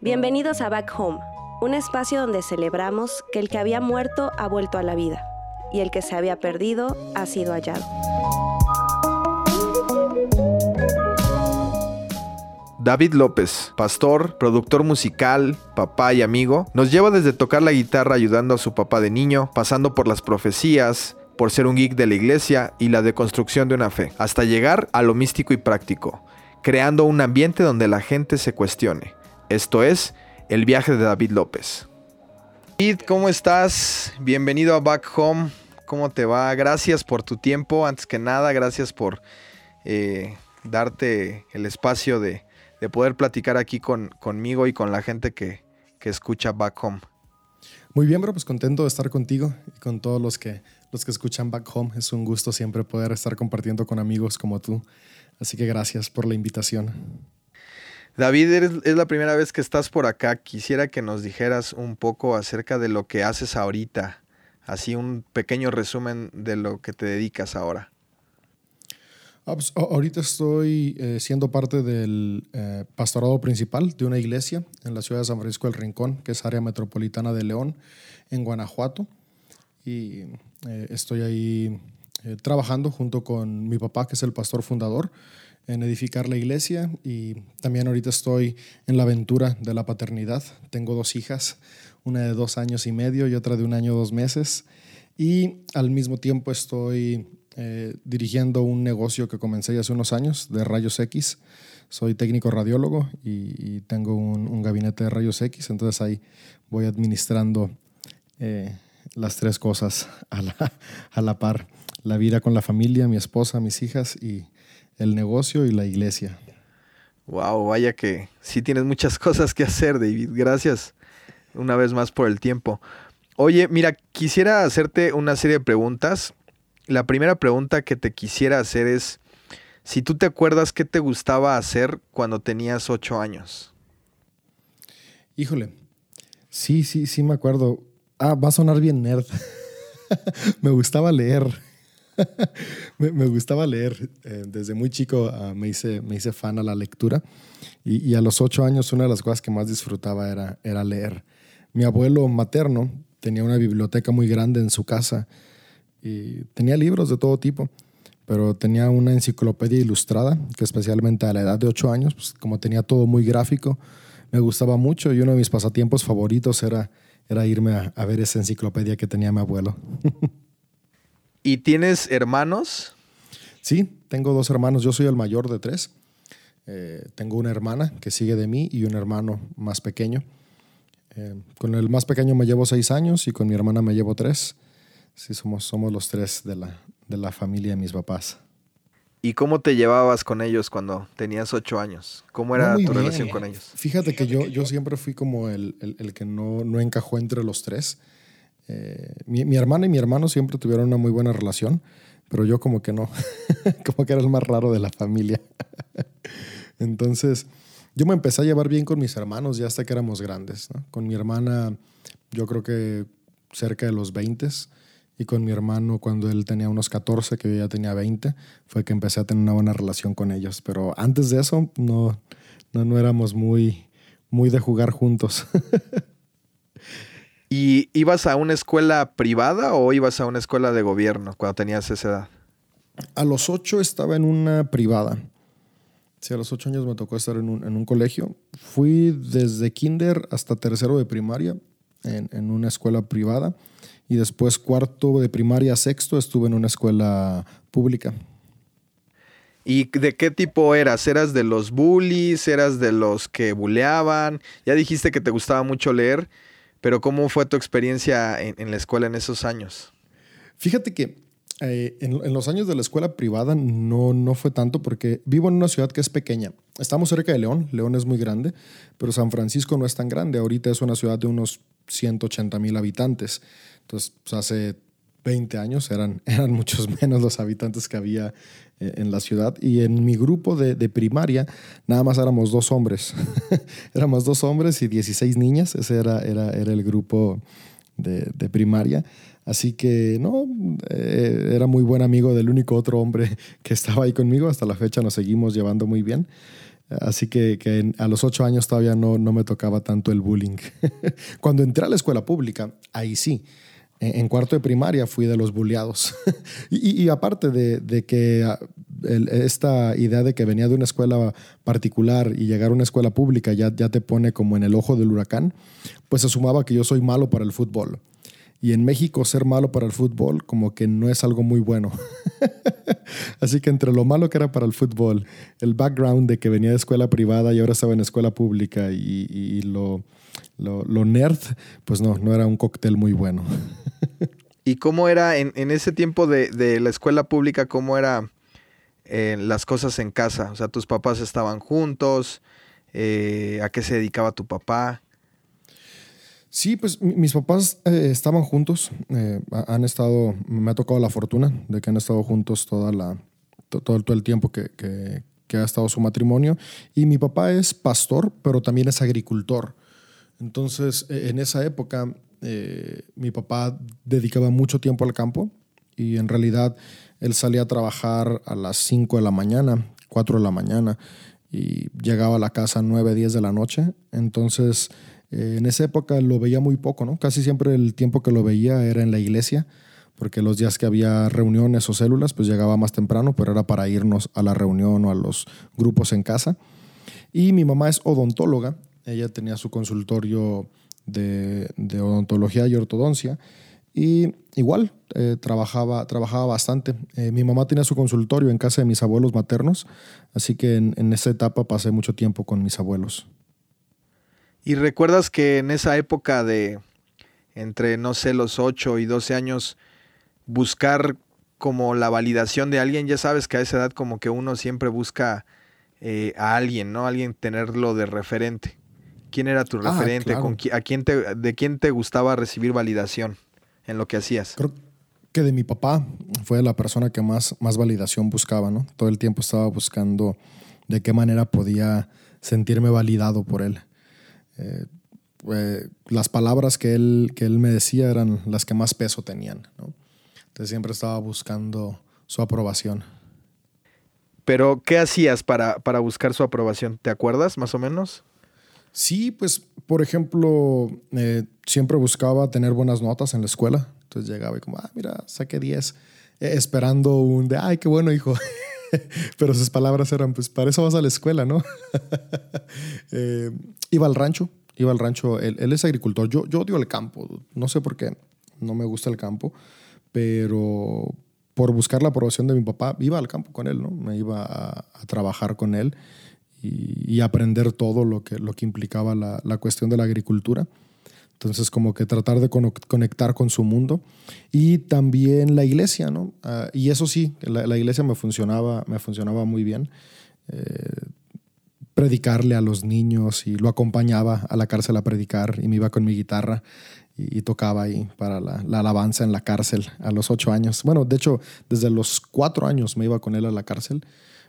Bienvenidos a Back Home, un espacio donde celebramos que el que había muerto ha vuelto a la vida y el que se había perdido ha sido hallado. David López, pastor, productor musical, papá y amigo, nos lleva desde tocar la guitarra ayudando a su papá de niño, pasando por las profecías, por ser un geek de la iglesia y la deconstrucción de una fe, hasta llegar a lo místico y práctico, creando un ambiente donde la gente se cuestione. Esto es El viaje de David López. David, ¿cómo estás? Bienvenido a Back Home. ¿Cómo te va? Gracias por tu tiempo. Antes que nada, gracias por eh, darte el espacio de, de poder platicar aquí con, conmigo y con la gente que, que, escucha Back Home. Muy bien, bro, pues contento de estar contigo y con todos los que, los que escuchan Back Home. Es un gusto siempre poder estar compartiendo con amigos como tú. Así que gracias por la invitación. David, es la primera vez que estás por acá. Quisiera que nos dijeras un poco acerca de lo que haces ahorita. Así un pequeño resumen de lo que te dedicas ahora. Ah, pues, ahorita estoy eh, siendo parte del eh, pastorado principal de una iglesia en la ciudad de San Francisco del Rincón, que es área metropolitana de León, en Guanajuato. Y eh, estoy ahí trabajando junto con mi papá, que es el pastor fundador, en edificar la iglesia. Y también ahorita estoy en la aventura de la paternidad. Tengo dos hijas, una de dos años y medio y otra de un año dos meses. Y al mismo tiempo estoy eh, dirigiendo un negocio que comencé hace unos años de rayos X. Soy técnico radiólogo y, tengo un, gabinete de rayos X, entonces ahí voy administrando eh, las tres cosas a la, a la par. La vida con la familia, mi esposa, mis hijas y el negocio y la iglesia. Wow, vaya que sí tienes muchas cosas que hacer, David. Gracias una vez más por el tiempo. Oye, mira, quisiera hacerte una serie de preguntas la primera pregunta que te quisiera hacer es si tú te acuerdas qué te gustaba hacer cuando tenías ocho años. Híjole, sí, sí, sí me acuerdo. Ah, va a sonar bien nerd. me gustaba leer. me, gustaba leer. Eh, desde muy chico ah, me, hice, me hice fan a la lectura y, a los ocho años una de las cosas que más disfrutaba era, era leer. Mi abuelo materno tenía una biblioteca muy grande en su casa y tenía libros de todo tipo, pero tenía una enciclopedia ilustrada que especialmente a la edad de 8 años, pues, como tenía todo muy gráfico, me gustaba mucho y uno de mis pasatiempos favoritos era, era irme a, ver esa enciclopedia que tenía mi abuelo. ¿Y tienes hermanos? Sí, tengo dos hermanos. Yo soy el mayor de tres. Eh, tengo una hermana que sigue de mí y un hermano más pequeño. Eh, con el más pequeño me llevo seis años y con mi hermana me llevo tres. Sí, somos, somos los tres de la, de la familia de mis papás. ¿Y cómo te llevabas con ellos cuando tenías ocho años? ¿Cómo era tu relación con ellos? Fíjate que yo, yo siempre fui como el, el, que no, no, encajó entre los tres. Eh, mi, mi, hermana y mi hermano siempre tuvieron una muy buena relación, pero yo como que no, como que era el más raro de la familia. Entonces, yo me empecé a llevar bien con mis hermanos ya hasta que éramos grandes. Con mi hermana, yo creo que cerca de los 20 y con mi hermano cuando él tenía unos 14, que yo ya tenía 20, fue que empecé a tener una buena relación con ellos. Pero antes de eso no, no, no éramos muy, muy de jugar juntos. ¿Y ibas a una escuela privada o ibas a una escuela de gobierno cuando tenías esa edad? A los 8 estaba en una privada. Sí, a los 8 años me tocó estar en un, en un colegio. Fui desde kinder hasta tercero de primaria en, en una escuela privada y después cuarto de primaria, sexto, estuve en una escuela pública. ¿Y de qué tipo eras? ¿Eras de los bullies? ¿Eras de los que buleaban? Ya dijiste que te gustaba mucho leer, pero ¿cómo fue tu experiencia en, la escuela en esos años? Fíjate que eh, en, los años de la escuela privada no, no fue tanto porque vivo en una ciudad que es pequeña. Estamos cerca de León, León es muy grande, pero San Francisco no es tan grande. Ahorita es una ciudad de unos 180 mil habitantes. Entonces, pues, hace 20 años eran, eran muchos menos los habitantes que había eh, en la ciudad. Y en mi grupo de, primaria, nada más éramos dos hombres. éramos dos hombres y 16 niñas. Ese era, era, era el grupo de, primaria. Así que no, eh, era muy buen amigo del único otro hombre que estaba ahí conmigo. Hasta la fecha nos seguimos llevando muy bien. Así que, a los ocho años todavía no, no me tocaba tanto el bullying. Cuando entré a la escuela pública, ahí sí. En, cuarto de primaria fui de los bulleados. y, aparte de, que ah, esta idea de que venía de una escuela particular y llegar a una escuela pública ya, ya te pone como en el ojo del huracán, pues se sumaba que yo soy malo para el fútbol. Y en México ser malo para el fútbol como que no es algo muy bueno. Así que entre lo malo que era para el fútbol, el background de que venía de escuela privada y ahora estaba en escuela pública y, lo, lo, nerd, pues no, no era un cóctel muy bueno. ¿Y cómo era en, ese tiempo de, la escuela pública, cómo era eh, las cosas en casa? O sea, tus papás estaban juntos, eh, ¿a qué se dedicaba tu papá? Sí, pues mis papás eh, estaban juntos, eh, han estado, me ha tocado la fortuna de que han estado juntos toda la, todo, todo el tiempo que, que, ha estado su matrimonio. Y mi papá es pastor, pero también es agricultor. Entonces, e, en esa época, eh, mi papá dedicaba mucho tiempo al campo y en realidad él salía a trabajar a las 5 de la mañana, 4 de la mañana y llegaba a la casa a 9, 10 de la noche. Entonces, eh, en esa época lo veía muy poco, ¿no? Casi siempre el tiempo que lo veía era en la iglesia, porque los días que había reuniones o células, pues llegaba más temprano, pero era para irnos a la reunión o a los grupos en casa. Y mi mamá es odontóloga, ella tenía su consultorio de, odontología y ortodoncia. Y igual, eh, trabajaba, trabajaba bastante. Eh, mi mamá tenía su consultorio en casa de mis abuelos maternos, así que en esa etapa pasé mucho tiempo con mis abuelos. Y recuerdas que en esa época de entre, no sé, los 8 y 12 años, buscar como la validación de alguien, ya sabes que a esa edad como que uno siempre busca eh, a alguien, ¿no? Alguien tenerlo de referente. ¿Quién era tu ah, referente? ¿Con a quién te, ¿De quién te gustaba recibir validación en lo que hacías? Creo que de mi papá fue la persona que más, más validación buscaba, ¿no? Todo el tiempo estaba buscando de qué manera podía sentirme validado por él. Eh, pues, las palabras que él, que él me decía eran las que más peso tenían. Entonces siempre estaba buscando su aprobación. Pero, ¿qué hacías para, para buscar su aprobación? ¿Te acuerdas más o menos? Sí, pues, por ejemplo, eh, siempre buscaba tener buenas notas en la escuela. Entonces llegaba y como, ah, mira, saqué 10, eh, esperando un de, ay, qué bueno, hijo. Pero sus palabras eran, pues para eso vas a la escuela, ¿no? Eh, iba al rancho, iba al rancho, él, es agricultor, yo, yo odio el campo, no sé por qué, no me gusta el campo, pero por buscar la aprobación de mi papá, iba al campo con él, ¿no? Me iba a, trabajar con él y, aprender todo lo que, lo que implicaba la, la cuestión de la agricultura. Entonces, como que tratar de conectar con su mundo. Y también la iglesia, ¿no? Ah, y eso sí, la, iglesia me funcionaba, me funcionaba muy bien. Eh, predicarle a los niños y lo acompañaba a la cárcel a predicar y me iba con mi guitarra y, tocaba ahí para la, alabanza en la cárcel a los ocho años. Bueno, de hecho, desde los cuatro años me iba con él a la cárcel,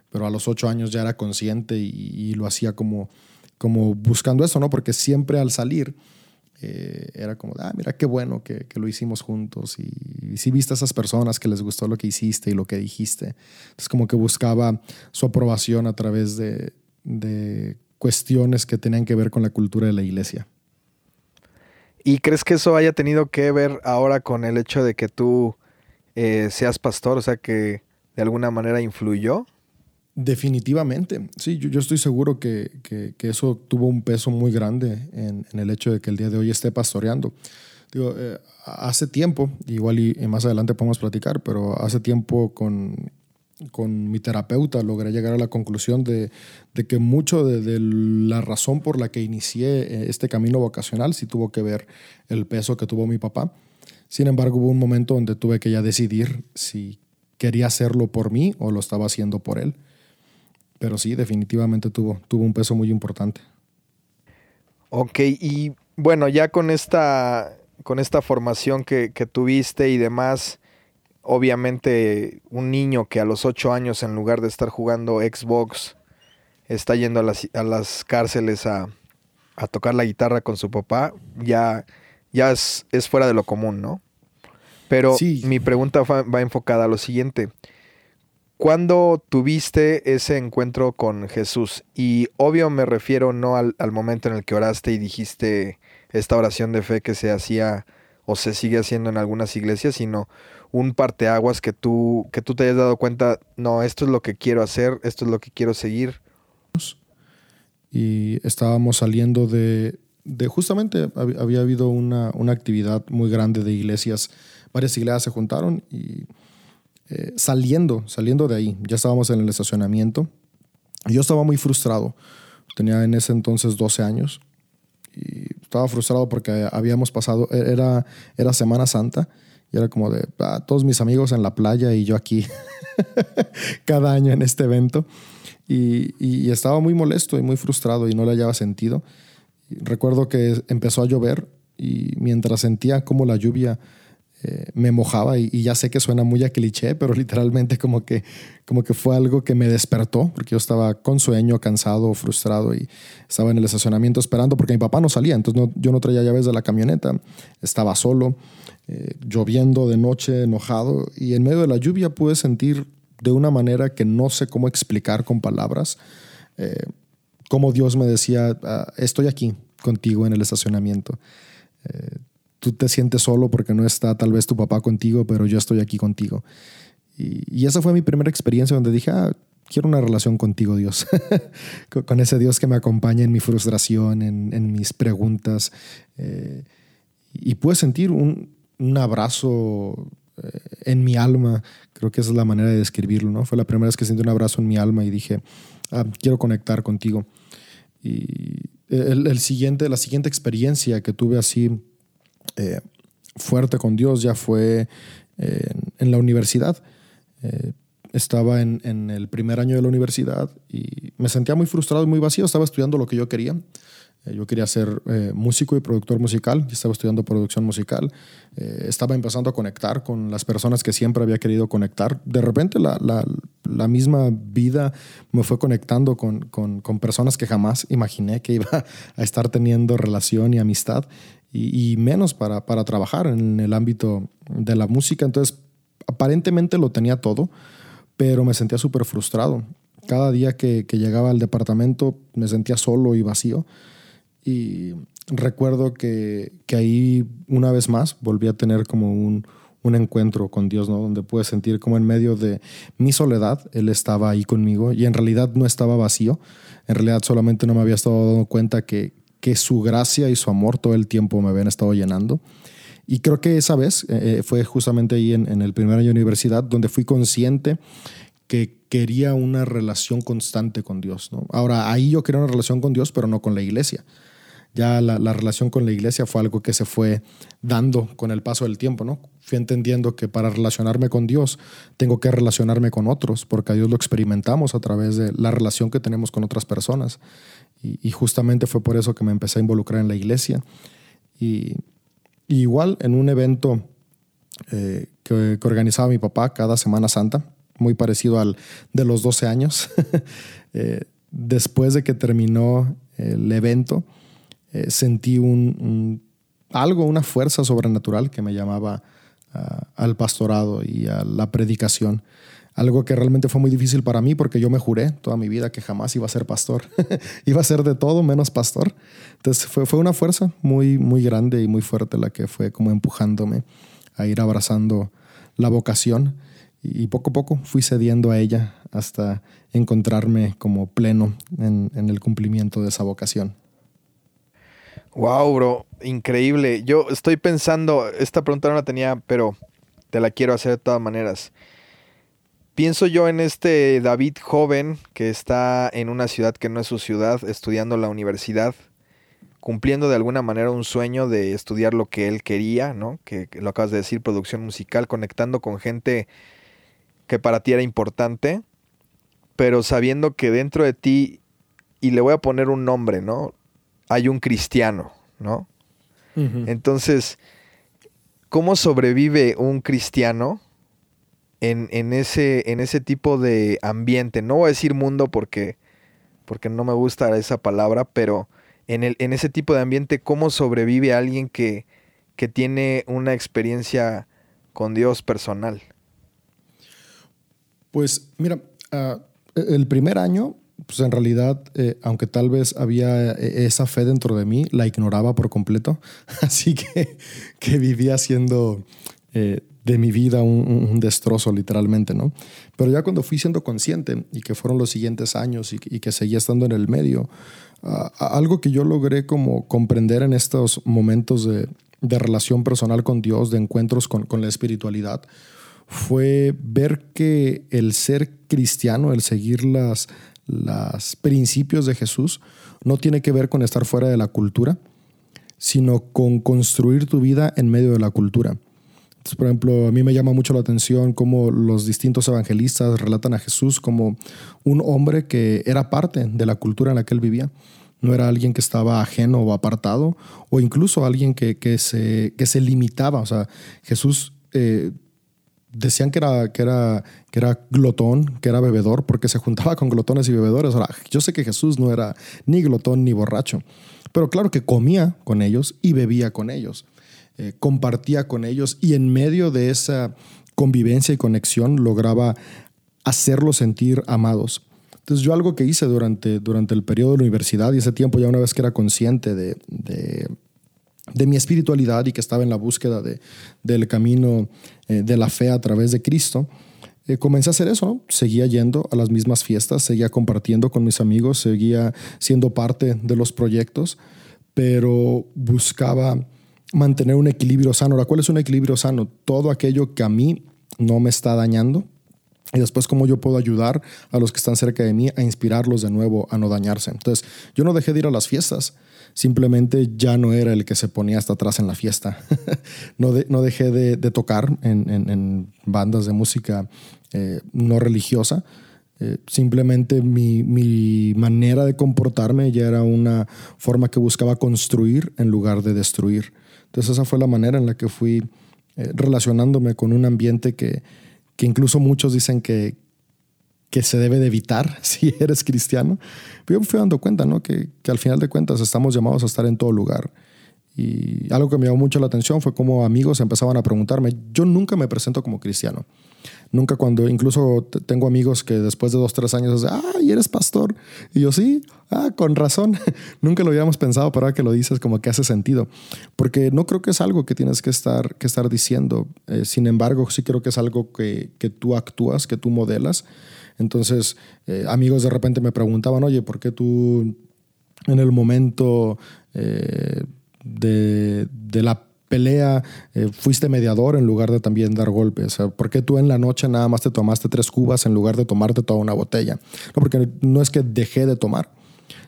pero a los ocho años ya era consciente y, y lo hacía como, como buscando eso, ¿no? Porque siempre al salir eh, era como, ah, mira qué bueno que, lo hicimos juntos y, si viste a esas personas que les gustó lo que hiciste y lo que dijiste. Es como que buscaba su aprobación a través de, cuestiones que tenían que ver con la cultura de la iglesia. ¿Y crees que eso haya tenido que ver ahora con el hecho de que tú eh, seas pastor? O sea, que de alguna manera influyó. Definitivamente, sí, yo, estoy seguro que, eso tuvo un peso muy grande en, el hecho de que el día de hoy esté pastoreando. Digo, eh, hace tiempo, igual y, más adelante podemos platicar, pero hace tiempo con, con mi terapeuta logré llegar a la conclusión de, que mucho de, la razón por la que inicié eh, este camino vocacional sí tuvo que ver el peso que tuvo mi papá. Sin embargo, hubo un momento donde tuve que ya decidir si quería hacerlo por mí o lo estaba haciendo por él. Pero sí, definitivamente tuvo, tuvo un peso muy importante. Ok, y bueno, ya con esta, con esta formación que, tuviste y demás, obviamente un niño que a los ocho años, en lugar de estar jugando Xbox, está yendo a las, a las cárceles a, tocar la guitarra con su papá, ya, ya es, es, fuera de lo común, ¿no? Pero mi pregunta va enfocada a lo siguiente. ¿Cuándo tuviste ese encuentro con Jesús? Y obvio me refiero no al, momento en el que oraste y dijiste esta oración de fe que se hacía o se sigue haciendo en algunas iglesias, sino un parteaguas que tú, que tú te hayas dado cuenta, no, esto es lo que quiero hacer, esto es lo que quiero seguir. Y estábamos saliendo de, de justamente, había habido una, una actividad muy grande de iglesias, varias iglesias se juntaron y eh, saliendo, saliendo de ahí, ya estábamos en el estacionamiento. Yo estaba muy frustrado. Tenía en ese entonces 12 años y estaba frustrado porque habíamos pasado, e-, era, era Semana Santa y era como de ah, todos mis amigos en la playa y yo aquí cada año en este evento. Y, y, estaba muy molesto y muy frustrado y no le hallaba sentido. recuerdo que empezó a llover y mientras sentía como la lluvia eh, me mojaba y, ya sé que suena muy a cliché, pero literalmente como que, como que fue algo que me despertó, porque yo estaba con sueño, cansado, frustrado y estaba en el estacionamiento esperando porque mi papá no salía, entonces yo no traía llaves de la camioneta, estaba solo, eh, lloviendo de noche, enojado y en medio de la lluvia pude sentir de una manera que no sé cómo explicar con palabras, eh, como Dios me decía, ah, estoy aquí contigo en el estacionamiento tú te sientes solo porque no está tal vez tu papá contigo, pero yo estoy aquí contigo. Y, esa fue mi primera experiencia donde dije, ah, quiero una relación contigo, Dios. con ese Dios que me acompaña en mi frustración, en, mis preguntas. Eh, y pude sentir un, abrazo eh, en mi alma. Creo que esa es la manera de describirlo, ¿no? Fue la primera vez que sentí un abrazo en mi alma y dije, ah, quiero conectar contigo. Y el, siguiente, la siguiente experiencia que tuve así eh, fuerte con Dios ya fue eh, en, la universidad. Eh, estaba en, el primer año de la universidad y me sentía muy frustrado y muy vacío. Estaba estudiando lo que yo quería. yo quería ser músico y productor musical. estaba estudiando producción musical. estaba empezando a conectar con las personas que siempre había querido conectar. De repente la, misma vida me fue conectando con, con, con, personas que jamás imaginé que iba a estar teniendo relación y amistad y, menos para, para, trabajar en el ámbito de la música. Entonces, aparentemente lo tenía todo, pero me sentía súper frustrado. Cada día que, que, llegaba al departamento me sentía solo y vacío. Y recuerdo que, que ahí, una vez más, volví a tener como un, un encuentro con Dios, ¿no? Donde pude sentir como en medio de mi soledad, Él estaba ahí conmigo y en realidad no estaba vacío. En realidad solamente no me había estado dando cuenta que, que su gracia y su amor todo el tiempo me habían estado llenando. Y creo que esa vez eh, eh, fue justamente ahí en, el primer año de universidad donde fui consciente que quería una relación constante con Dios. ¿no? Ahora, ahí yo quería una relación con Dios, pero no con la iglesia. Ya la, la, relación con la iglesia fue algo que se fue dando con el paso del tiempo, ¿no? Fui entendiendo que para relacionarme con Dios tengo que relacionarme con otros, porque a Dios lo experimentamos a través de la relación que tenemos con otras personas. Y, justamente fue por eso que me empecé a involucrar en la iglesia. Y, igual en un evento eh, que, organizaba mi papá cada Semana Santa, muy parecido al de los 12 años, eh, después de que terminó el evento, eh, sentí un, algo, una fuerza sobrenatural que me llamaba ah, al pastorado y a la predicación algo que realmente fue muy difícil para mí porque yo me juré toda mi vida que jamás iba a ser pastor. iba a ser de todo menos pastor. Entonces fue, fue una fuerza muy, muy grande y muy fuerte la que fue como empujándome a ir abrazando la vocación y poco a poco fui cediendo a ella hasta encontrarme como pleno en, el cumplimiento de esa vocación. Wow, bro, increíble. Yo estoy pensando, esta pregunta no la tenía, pero te la quiero hacer de todas maneras. Pienso yo en este David joven que está en una ciudad que no es su ciudad, estudiando la universidad, cumpliendo de alguna manera un sueño de estudiar lo que él quería, ¿no? Que, lo acabas de decir, producción musical, conectando con gente que para ti era importante, pero sabiendo que dentro de ti, y le voy a poner un nombre, ¿no? Hay un cristiano, ¿no? Entonces, ¿cómo sobrevive un cristiano en, ese, en ese tipo de ambiente. No voy a decir mundo porque, porque no me gusta esa palabra, pero en, el, en ese tipo de ambiente, ¿cómo sobrevive alguien que, que tiene una experiencia con Dios personal? Pues mira, ah, el primer año, pues en realidad, eh, aunque tal vez había eh, esa fe dentro de mí, la ignoraba por completo. Así que, que vivía siendo eh, de mi vida un, destrozo, literalmente, ¿no? Pero ya cuando fui siendo consciente y que fueron los siguientes años y, que seguía estando en el medio, algo que yo logré como comprender en estos momentos de, de relación personal con Dios, de encuentros con, con la espiritualidad, fue ver que el ser cristiano, el seguir las, los principios de Jesús, no tiene que ver con estar fuera de la cultura, sino con construir tu vida en medio de la cultura. Por ejemplo, a mí me llama mucho la atención cómo los distintos evangelistas relatan a Jesús como un hombre que era parte de la cultura en la que él vivía no era alguien que estaba ajeno o apartado, o incluso alguien que, se, que se limitaba. O sea, Jesús eh, decían que era, que, era, que era glotón, que era bebedor, porque se juntaba con glotones y bebedores. Ahora, yo sé que Jesús no era ni glotón ni borracho, pero claro que comía con ellos y bebía con ellos, eh, compartía con ellos y en medio de esa convivencia y conexión lograba hacerlos sentir amados. Entonces yo algo que hice durante, durante el periodo de la universidad y ese tiempo ya una vez que era consciente de, de, mi espiritualidad y que estaba en la búsqueda de, del camino eh, de la fe a través de Cristo, eh, comencé a hacer eso. Seguía yendo a las mismas fiestas, seguía compartiendo con mis amigos, seguía siendo parte de los proyectos, pero buscaba mantener un equilibrio sano. Ahora, ¿cuál es un equilibrio sano? Todo aquello que a mí no me está dañando, y después cómo yo puedo ayudar a los que están cerca de mí a inspirarlos de nuevo a no dañarse. Entonces, yo no dejé de ir a las fiestas, simplemente ya no era el que se ponía hasta atrás en la fiesta. no, no dejé de, tocar en, bandas de música eh, no religiosa. Eh, simplemente mi, mi, manera de comportarme ya era una forma que buscaba construir en lugar de destruir. Entonces esa fue la manera en la que fui eh, relacionándome con un ambiente que, que incluso muchos dicen que, que se debe de evitar si eres cristiano. Pero yo me fui dando cuenta, ¿no? Que, que, al final de cuentas estamos llamados a estar en todo lugar. Y algo que me llamó mucho la atención fue como amigos empezaban a preguntarme, yo nunca me presento como cristiano. Nunca cuando, incluso tengo amigos que después de dos, tres años dicen, ah, ¿y eres pastor? Y yo sí, ah, con razón. Nunca lo habíamos pensado, pero ahora que lo dices como que hace sentido. Porque no creo que es algo que tienes que estar, que estar diciendo. Eh, sin embargo, sí creo que es algo que, que tú actúas, que tú modelas. Entonces, eh, amigos de repente me preguntaban, oye, ¿por qué tú en el momento eh, de, de la pelea eh, fuiste mediador en lugar de también dar golpes? ¿Por qué tú en la noche nada más te tomaste tres cubas en lugar de tomarte toda una botella? No, porque no es que dejé de tomar,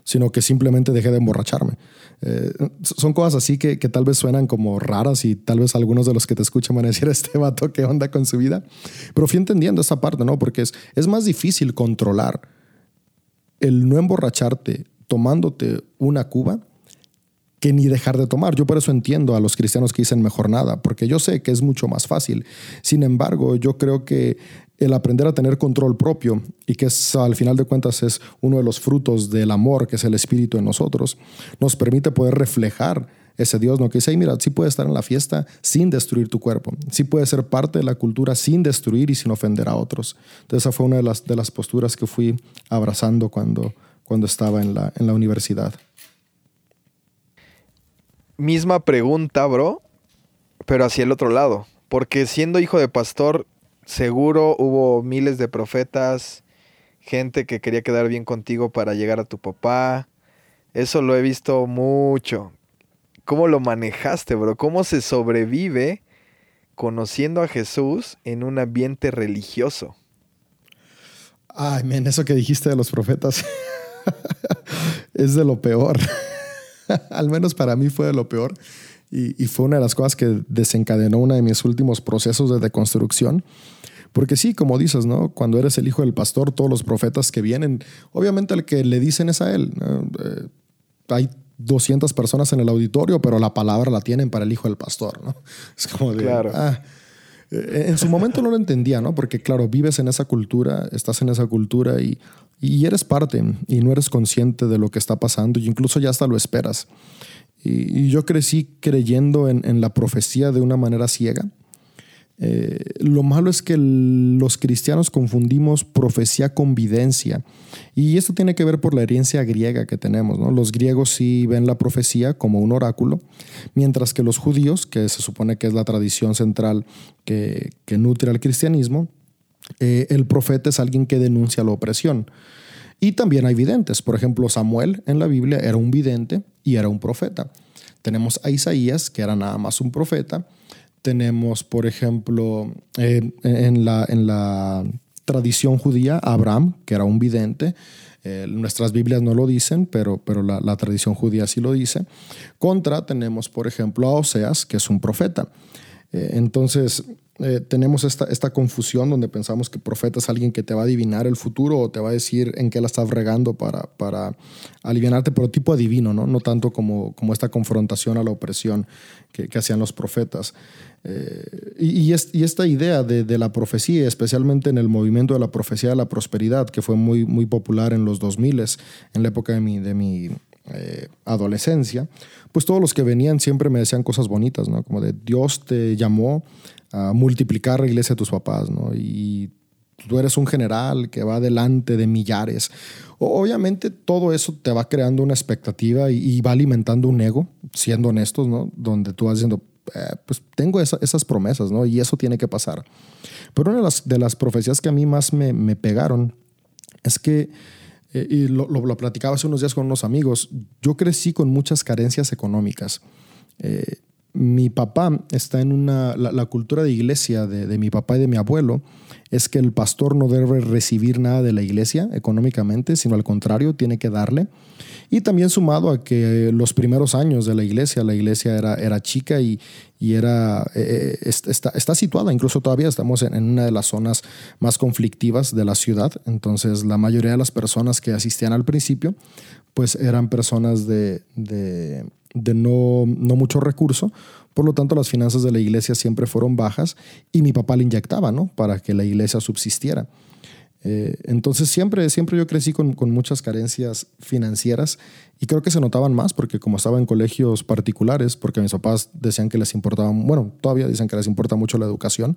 sino que simplemente dejé de emborracharme. Eh, son cosas así que, que, tal vez suenan como raras y tal vez algunos de los que te escuchan van a decir, este vato, ¿qué onda con su vida? Pero fui entendiendo esa parte, ¿no? Porque es, es más difícil controlar el no emborracharte tomándote una cuba que ni dejar de tomar. Yo por eso entiendo a los cristianos que dicen mejor nada, porque yo sé que es mucho más fácil. Sin embargo, yo creo que el aprender a tener control propio y que al final de cuentas es uno de los frutos del amor que es el Espíritu en nosotros, nos permite poder reflejar ese Dios, ¿no? Que dice, mira, sí puedes estar en la fiesta sin destruir tu cuerpo, sí puedes ser parte de la cultura sin destruir y sin ofender a otros. Entonces esa fue una de las, de las posturas que fui abrazando cuando, cuando estaba en la, en la universidad misma pregunta, bro, pero hacia el otro lado. Porque siendo hijo de pastor, seguro hubo miles de profetas, gente que quería quedar bien contigo para llegar a tu papá. Eso lo he visto mucho. ¿Cómo lo manejaste, bro? ¿Cómo se sobrevive conociendo a Jesús en un ambiente religioso? Ay, men, eso que dijiste de los profetas es de lo peor. Al menos para mí fue de lo peor. Y, fue una de las cosas que desencadenó uno de mis últimos procesos de deconstrucción. Porque sí, como dices, ¿no? Cuando eres el hijo del pastor, todos los profetas que vienen, obviamente el que le dicen es a él. Eh, hay 200 personas en el auditorio, pero la palabra la tienen para el hijo del pastor, ¿no? Es como de... Claro. Ah, en su momento no lo entendía, ¿no? Porque claro, vives en esa cultura, estás en esa cultura y, y eres parte y no eres consciente de lo que está pasando y incluso ya hasta lo esperas. Y, yo crecí creyendo en, en, la profecía de una manera ciega. Eh, lo malo es que los cristianos confundimos profecía con videncia. Y esto tiene que ver por la herencia griega que tenemos. Los griegos sí ven la profecía como un oráculo, mientras que los judíos, que se supone que es la tradición central que, nutre al cristianismo, eh, el profeta es alguien que denuncia la opresión. Y también hay videntes. Por ejemplo, Samuel en la Biblia era un vidente y era un profeta. Tenemos a Isaías, que era nada más un profeta, tenemos, por ejemplo, en, la, en la tradición judía, Abraham, que era un vidente. Eh, nuestras Biblias no lo dicen, pero, pero la, tradición judía sí lo dice. Contra tenemos, por ejemplo, a Oseas, que es un profeta. Eh, entonces, eh, tenemos esta, esta confusión donde pensamos que profeta es alguien que te va a adivinar el futuro o te va a decir en qué la estás regando para, para pero tipo adivino, ¿no? No tanto como, como esta confrontación a la opresión que, hacían los profetas. Eh, y, y, esta idea de, de, la profecía, especialmente en el movimiento de la profecía de la prosperidad, que fue muy, muy popular en los 2000, en la época de mi, de mi eh, adolescencia, pues todos los que venían siempre me decían cosas bonitas, ¿no? Como de Dios te llamó a multiplicar la iglesia de tus papás, ¿no? Y tú eres un general que va delante de millares. Obviamente todo eso te va creando una expectativa y, va alimentando un ego, siendo honestos, ¿no? Donde tú vas diciendo, eh, pues tengo esas promesas, ¿no? Y eso tiene que pasar. Pero una de las, profecías que a mí más me pegaron es que, eh, y lo, lo, platicaba hace unos días con unos amigos, yo crecí con muchas carencias económicas. Eh, mi papá está en una, la, cultura de iglesia de, mi papá y de mi abuelo es que el pastor no debe recibir nada de la iglesia económicamente, sino al contrario, tiene que darle. Y también sumado a que los primeros años de la iglesia, la iglesia era, era chica y, y era, eh, eh, está, está, situada, incluso todavía estamos en, una de las zonas más conflictivas de la ciudad, entonces la mayoría de las personas que asistían al principio, pues eran personas de, de de no, no mucho recurso, por lo tanto las finanzas de la iglesia siempre fueron bajas y mi papá le inyectaba, ¿no? Para que la iglesia subsistiera. Eh, entonces siempre, siempre yo crecí con, con, muchas carencias financieras y creo que se notaban más porque como estaba en colegios particulares, porque mis papás decían que les importaba, bueno, todavía dicen que les importa mucho la educación,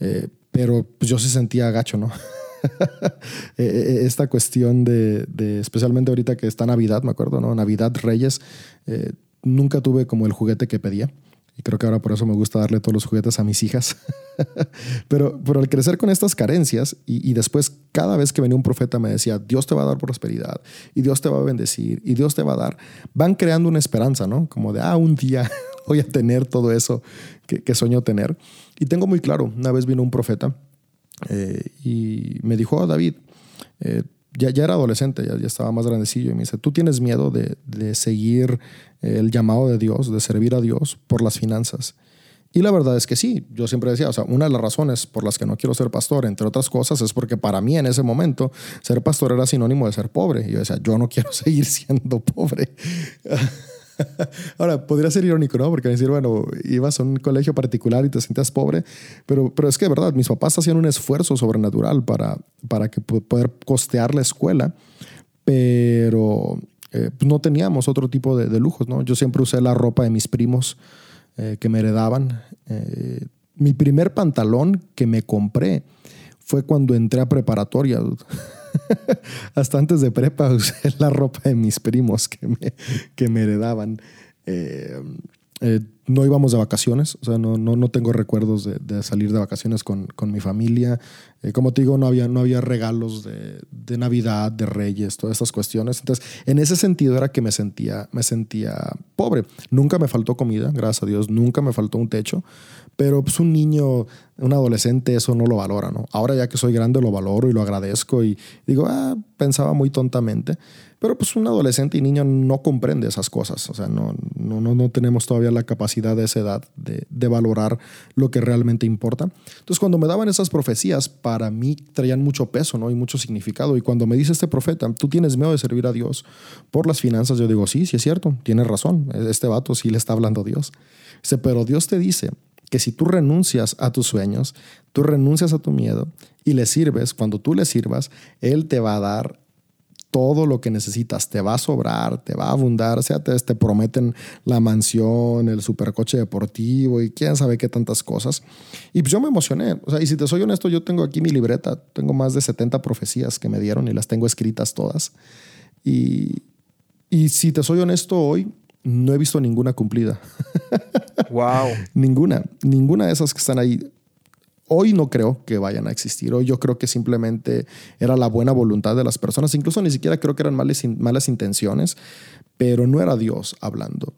eh, pero pues yo se sentía gacho, ¿no? Eh, esta cuestión de, de, especialmente ahorita que está Navidad, me acuerdo, ¿no? Navidad, Reyes, nunca tuve como el juguete que pedía. Y creo que ahora por eso me gusta darle todos los juguetes a mis hijas. pero, pero al crecer con estas carencias y, después cada vez que venía un profeta me decía, Dios te va a dar prosperidad y Dios te va a bendecir y Dios te va a dar, van creando una esperanza, ¿no? Como de, ah, un día voy a tener todo eso que, que sueño tener. Y tengo muy claro, una vez vino un profeta eh, y me dijo, oh, David, eh, ya, ya, era adolescente, ya, ya, estaba más grandecillo, y me dice, ¿tú tienes miedo de, de, seguir el llamado de Dios, de servir a Dios por las finanzas? Y la verdad es que sí, yo siempre decía, o sea, una de las razones por las que no quiero ser pastor, entre otras cosas, es porque para mí en ese momento ser pastor era sinónimo de ser pobre. Y yo decía, yo no quiero seguir siendo pobre. Ahora, podría ser irónico, ¿no? Porque decir, bueno, ibas a un colegio particular y te sentías pobre, pero, pero es que de verdad, mis papás hacían un esfuerzo sobrenatural para, para que poder costear la escuela, pero eh, pues no teníamos otro tipo de, lujos, ¿no? Yo siempre usé la ropa de mis primos eh, que me heredaban. Eh, mi primer pantalón que me compré fue cuando entré a preparatoria. Hasta antes de prepa usé la ropa de mis primos que me, que me heredaban. Eh, eh, no íbamos de vacaciones, o sea, no, no, no tengo recuerdos de, salir de vacaciones con, con mi familia. Eh, como te digo, no había, no había regalos de, de, Navidad, de Reyes, todas estas cuestiones. Entonces, en ese sentido era que me sentía, me sentía pobre. Nunca me faltó comida, gracias a Dios, nunca me faltó un techo, pero pues un niño, un adolescente, eso no lo valora, ¿no? Ahora ya que soy grande lo valoro y lo agradezco y digo, ah, pensaba muy tontamente. Pero pues un adolescente y niño no comprende esas cosas. O sea, no, no, no tenemos todavía la capacidad de esa edad de, de, valorar lo que realmente importa. Entonces, cuando me daban esas profecías, para mí traían mucho peso ¿no? y mucho significado. Y cuando me dice este profeta, tú tienes miedo de servir a Dios por las finanzas, yo digo, sí, sí es cierto, tienes razón. Este vato sí le está hablando a Dios. Dice, pero Dios te dice que si tú renuncias a tus sueños, tú renuncias a tu miedo y le sirves, cuando tú le sirvas, Él te va a dar todo lo que necesitas, te va a sobrar, te va a abundar, o sea, te, te prometen la mansión, el supercoche deportivo y quién sabe qué tantas cosas. Y pues yo me emocioné, o sea, y si te soy honesto, yo tengo aquí mi libreta, tengo más de 70 profecías que me dieron y las tengo escritas todas. Y, y si te soy honesto hoy, no he visto ninguna cumplida. Wow. ninguna, ninguna de esas que están ahí. Hoy no creo que vayan a existir. Hoy yo creo que simplemente era la buena voluntad de las personas. Incluso ni siquiera creo que eran malas, malas intenciones, pero no era Dios hablando.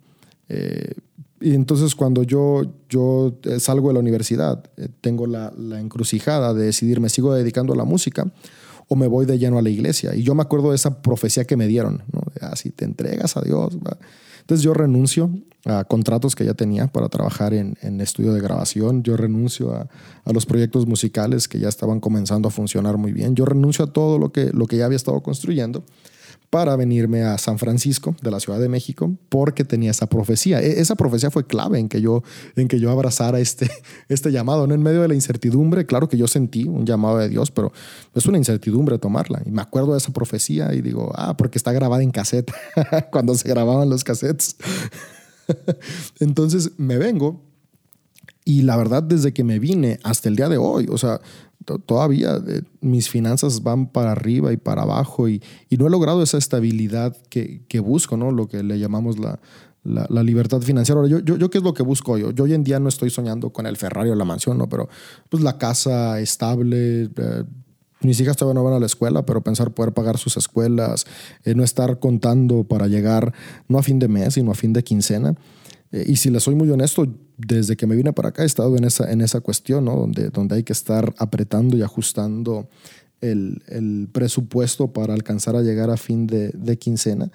Eh, y entonces cuando yo, yo eh, salgo de la universidad, eh, tengo la, la, encrucijada de decidir, ¿me sigo dedicando a la música o me voy de lleno a la iglesia? Y yo me acuerdo de esa profecía que me dieron, ¿no? Así te entregas a Dios. ¿va? Entonces yo renuncio a contratos que ya tenía para trabajar en, en estudio de grabación, yo renuncio a, a, los proyectos musicales que ya estaban comenzando a funcionar muy bien, yo renuncio a todo lo que, lo que ya había estado construyendo para venirme a San Francisco de la Ciudad de México porque tenía esa profecía. E, esa profecía fue clave en que yo, en que yo abrazara este, este llamado, ¿no? En medio de la incertidumbre, claro que yo sentí un llamado de Dios, pero es una incertidumbre tomarla. Y me acuerdo de esa profecía y digo, ah, porque está grabada en cassette, cuando se grababan los cassettes. Entonces me vengo y la verdad, desde que me vine hasta el día de hoy, o sea, todavía eh, mis finanzas van para arriba y para abajo y, y no he logrado esa estabilidad que, que, busco, ¿no? Lo que le llamamos la, la, libertad financiera. Ahora, yo, yo, yo, ¿qué es lo que busco yo? Yo hoy en día no estoy soñando con el Ferrari o la mansión, ¿no? Pero pues la casa estable, eh, mis hijas todavía no van a la escuela, pero pensar poder pagar sus escuelas, eh, no estar contando para llegar no a fin de mes, sino a fin de quincena. Eh, y si le soy muy honesto, desde que me vine para acá he estado en esa, en esa cuestión, ¿no? donde, donde hay que estar apretando y ajustando el, el presupuesto para alcanzar a llegar a fin de, de quincena.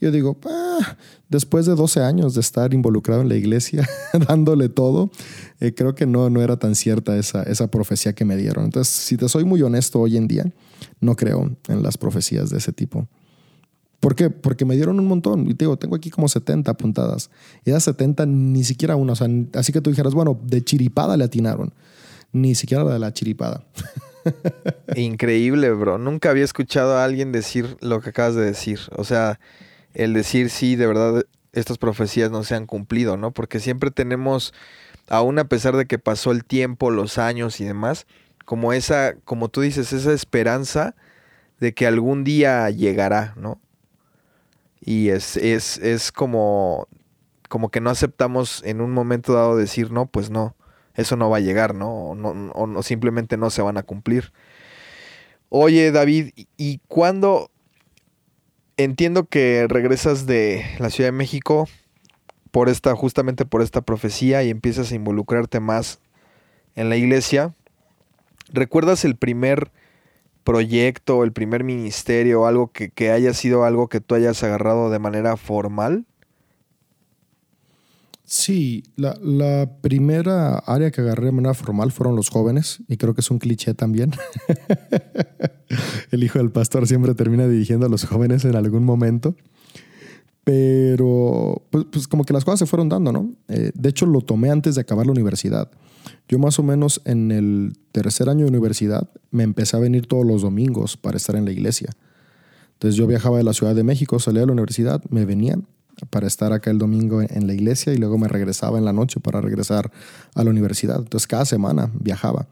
Yo digo, ah, después de 12 años de estar involucrado en la iglesia, dándole todo, eh, creo que no, no era tan cierta esa, esa profecía que me dieron. Entonces, si te soy muy honesto hoy en día, no creo en las profecías de ese tipo. ¿Por qué? Porque me dieron un montón. Y te digo, tengo aquí como 70 apuntadas. Y esas 70 ni siquiera una. O sea, así que tú dijeras, bueno, de chiripada le atinaron. Ni siquiera la de la chiripada. Increíble, bro. Nunca había escuchado a alguien decir lo que acabas de decir. O sea, el decir sí, de verdad, estas profecías no se han cumplido, ¿no? Porque siempre tenemos, aún a pesar de que pasó el tiempo, los años y demás, como esa, como tú dices, esa esperanza de que algún día llegará, ¿no? Y es, es, es como, como que no aceptamos en un momento dado decir, no, pues no, eso no va a llegar, ¿no? O, no, o simplemente no se van a cumplir. Oye, David, ¿y cuándo? Entiendo que regresas de la Ciudad de México por esta, justamente por esta profecía y empiezas a involucrarte más en la iglesia. ¿Recuerdas el primer proyecto, el primer ministerio, algo que, que, haya sido algo que tú hayas agarrado de manera formal? Sí, la, la, primera área que agarré de manera formal fueron los jóvenes, y creo que es un cliché también. el hijo del pastor siempre termina dirigiendo a los jóvenes en algún momento. Pero, pues, pues como que las cosas se fueron dando, ¿no? Eh, de hecho, lo tomé antes de acabar la universidad. Yo más o menos en el tercer año de universidad me empecé a venir todos los domingos para estar en la iglesia. Entonces yo viajaba de la Ciudad de México, salía de la universidad, me venía para estar acá el domingo en la iglesia y luego me regresaba en la noche para regresar a la universidad. Entonces cada semana viajaba.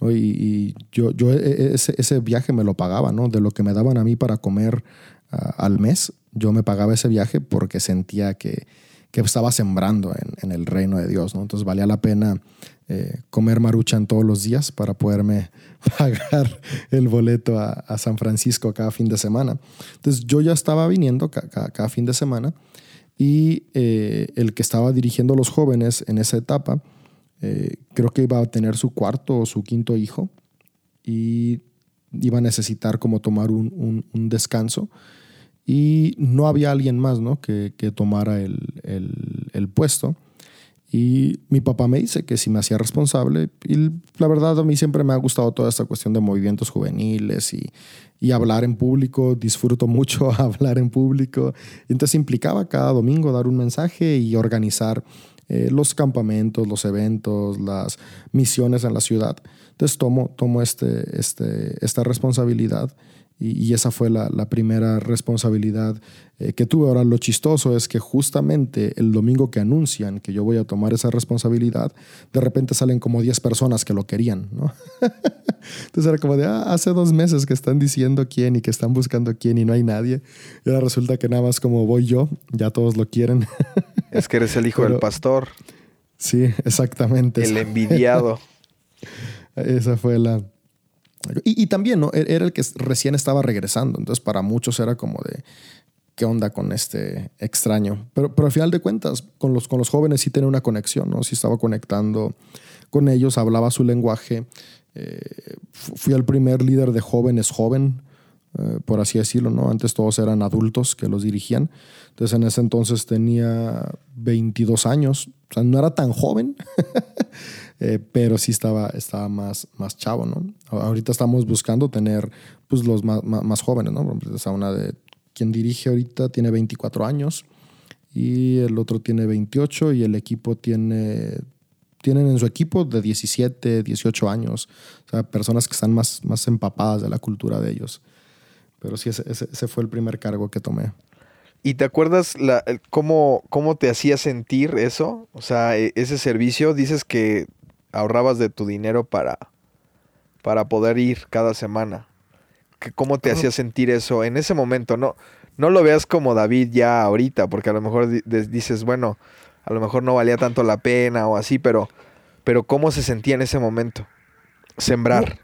¿no? Y, yo, yo e, e, ese, ese, viaje me lo pagaba, ¿no? De lo que me daban a mí para comer al mes, yo me pagaba ese viaje porque sentía que, que estaba sembrando en, en, el reino de Dios, ¿no? Entonces valía la pena eh, comer maruchan todos los días para poderme pagar el boleto a, San Francisco cada fin de semana. Entonces yo ya estaba viniendo cada, cada fin de semana y eh, el que estaba dirigiendo a los jóvenes en esa etapa, eh, creo que iba a tener su cuarto o su quinto hijo y iba a necesitar como tomar un, descanso y no había alguien más ¿no? que, tomara el puesto. Y mi papá me dice que si me hacía responsable. Y la verdad, a mí siempre me ha gustado toda esta cuestión de movimientos juveniles y, y hablar en público. Disfruto mucho hablar en público. Entonces implicaba cada domingo dar un mensaje y organizar eh, los campamentos, los eventos, las misiones en la ciudad. Entonces tomo, tomo este, este, esta responsabilidad Y, esa fue la, primera responsabilidad eh, que tuve. Ahora, lo chistoso es que justamente el domingo que anuncian que yo voy a tomar esa responsabilidad, de repente salen como 10 personas que lo querían, ¿no? Entonces era como de, ah, hace dos meses que están diciendo quién y que están buscando quién y no hay nadie. Y ahora resulta que nada más como voy yo, ya todos lo quieren. es que eres el hijo del pastor. Sí, exactamente. El envidiado. esa fue la y, también, ¿no? E-, era el que recién estaba regresando. Entonces, para muchos era como de, ¿qué onda con este extraño? Pero, pero al final de cuentas, con los, con los jóvenes sí tenía una conexión, ¿no? Sí estaba conectando con ellos, hablaba su lenguaje. Eh, fui el primer líder de jóvenes joven, eh, por así decirlo, ¿no? Antes todos eran adultos que los dirigían. Entonces, en ese entonces tenía 22 años. O sea, no era tan joven. Eh, pero sí estaba, estaba más, más chavo, ¿no? Ahorita estamos buscando tener pues, los más, más, jóvenes, ¿no? O sea, una de quien dirige ahorita tiene 24 años y el otro tiene 28 y el equipo tiene tienen en su equipo de 17, 18 años, o sea, personas que están más, más empapadas de la cultura de ellos. Pero sí, ese, ese, fue el primer cargo que tomé. ¿Y te acuerdas la, cómo, cómo te hacía sentir eso? O sea, e, ese servicio, dices que ahorrabas de tu dinero para, para poder ir cada semana. ¿Cómo te hacía sentir eso en ese momento? No, no lo veas como David ya ahorita, porque a lo mejor dices, bueno, a lo mejor no valía tanto la pena o así, pero, pero ¿cómo se sentía en ese momento? Sembrar.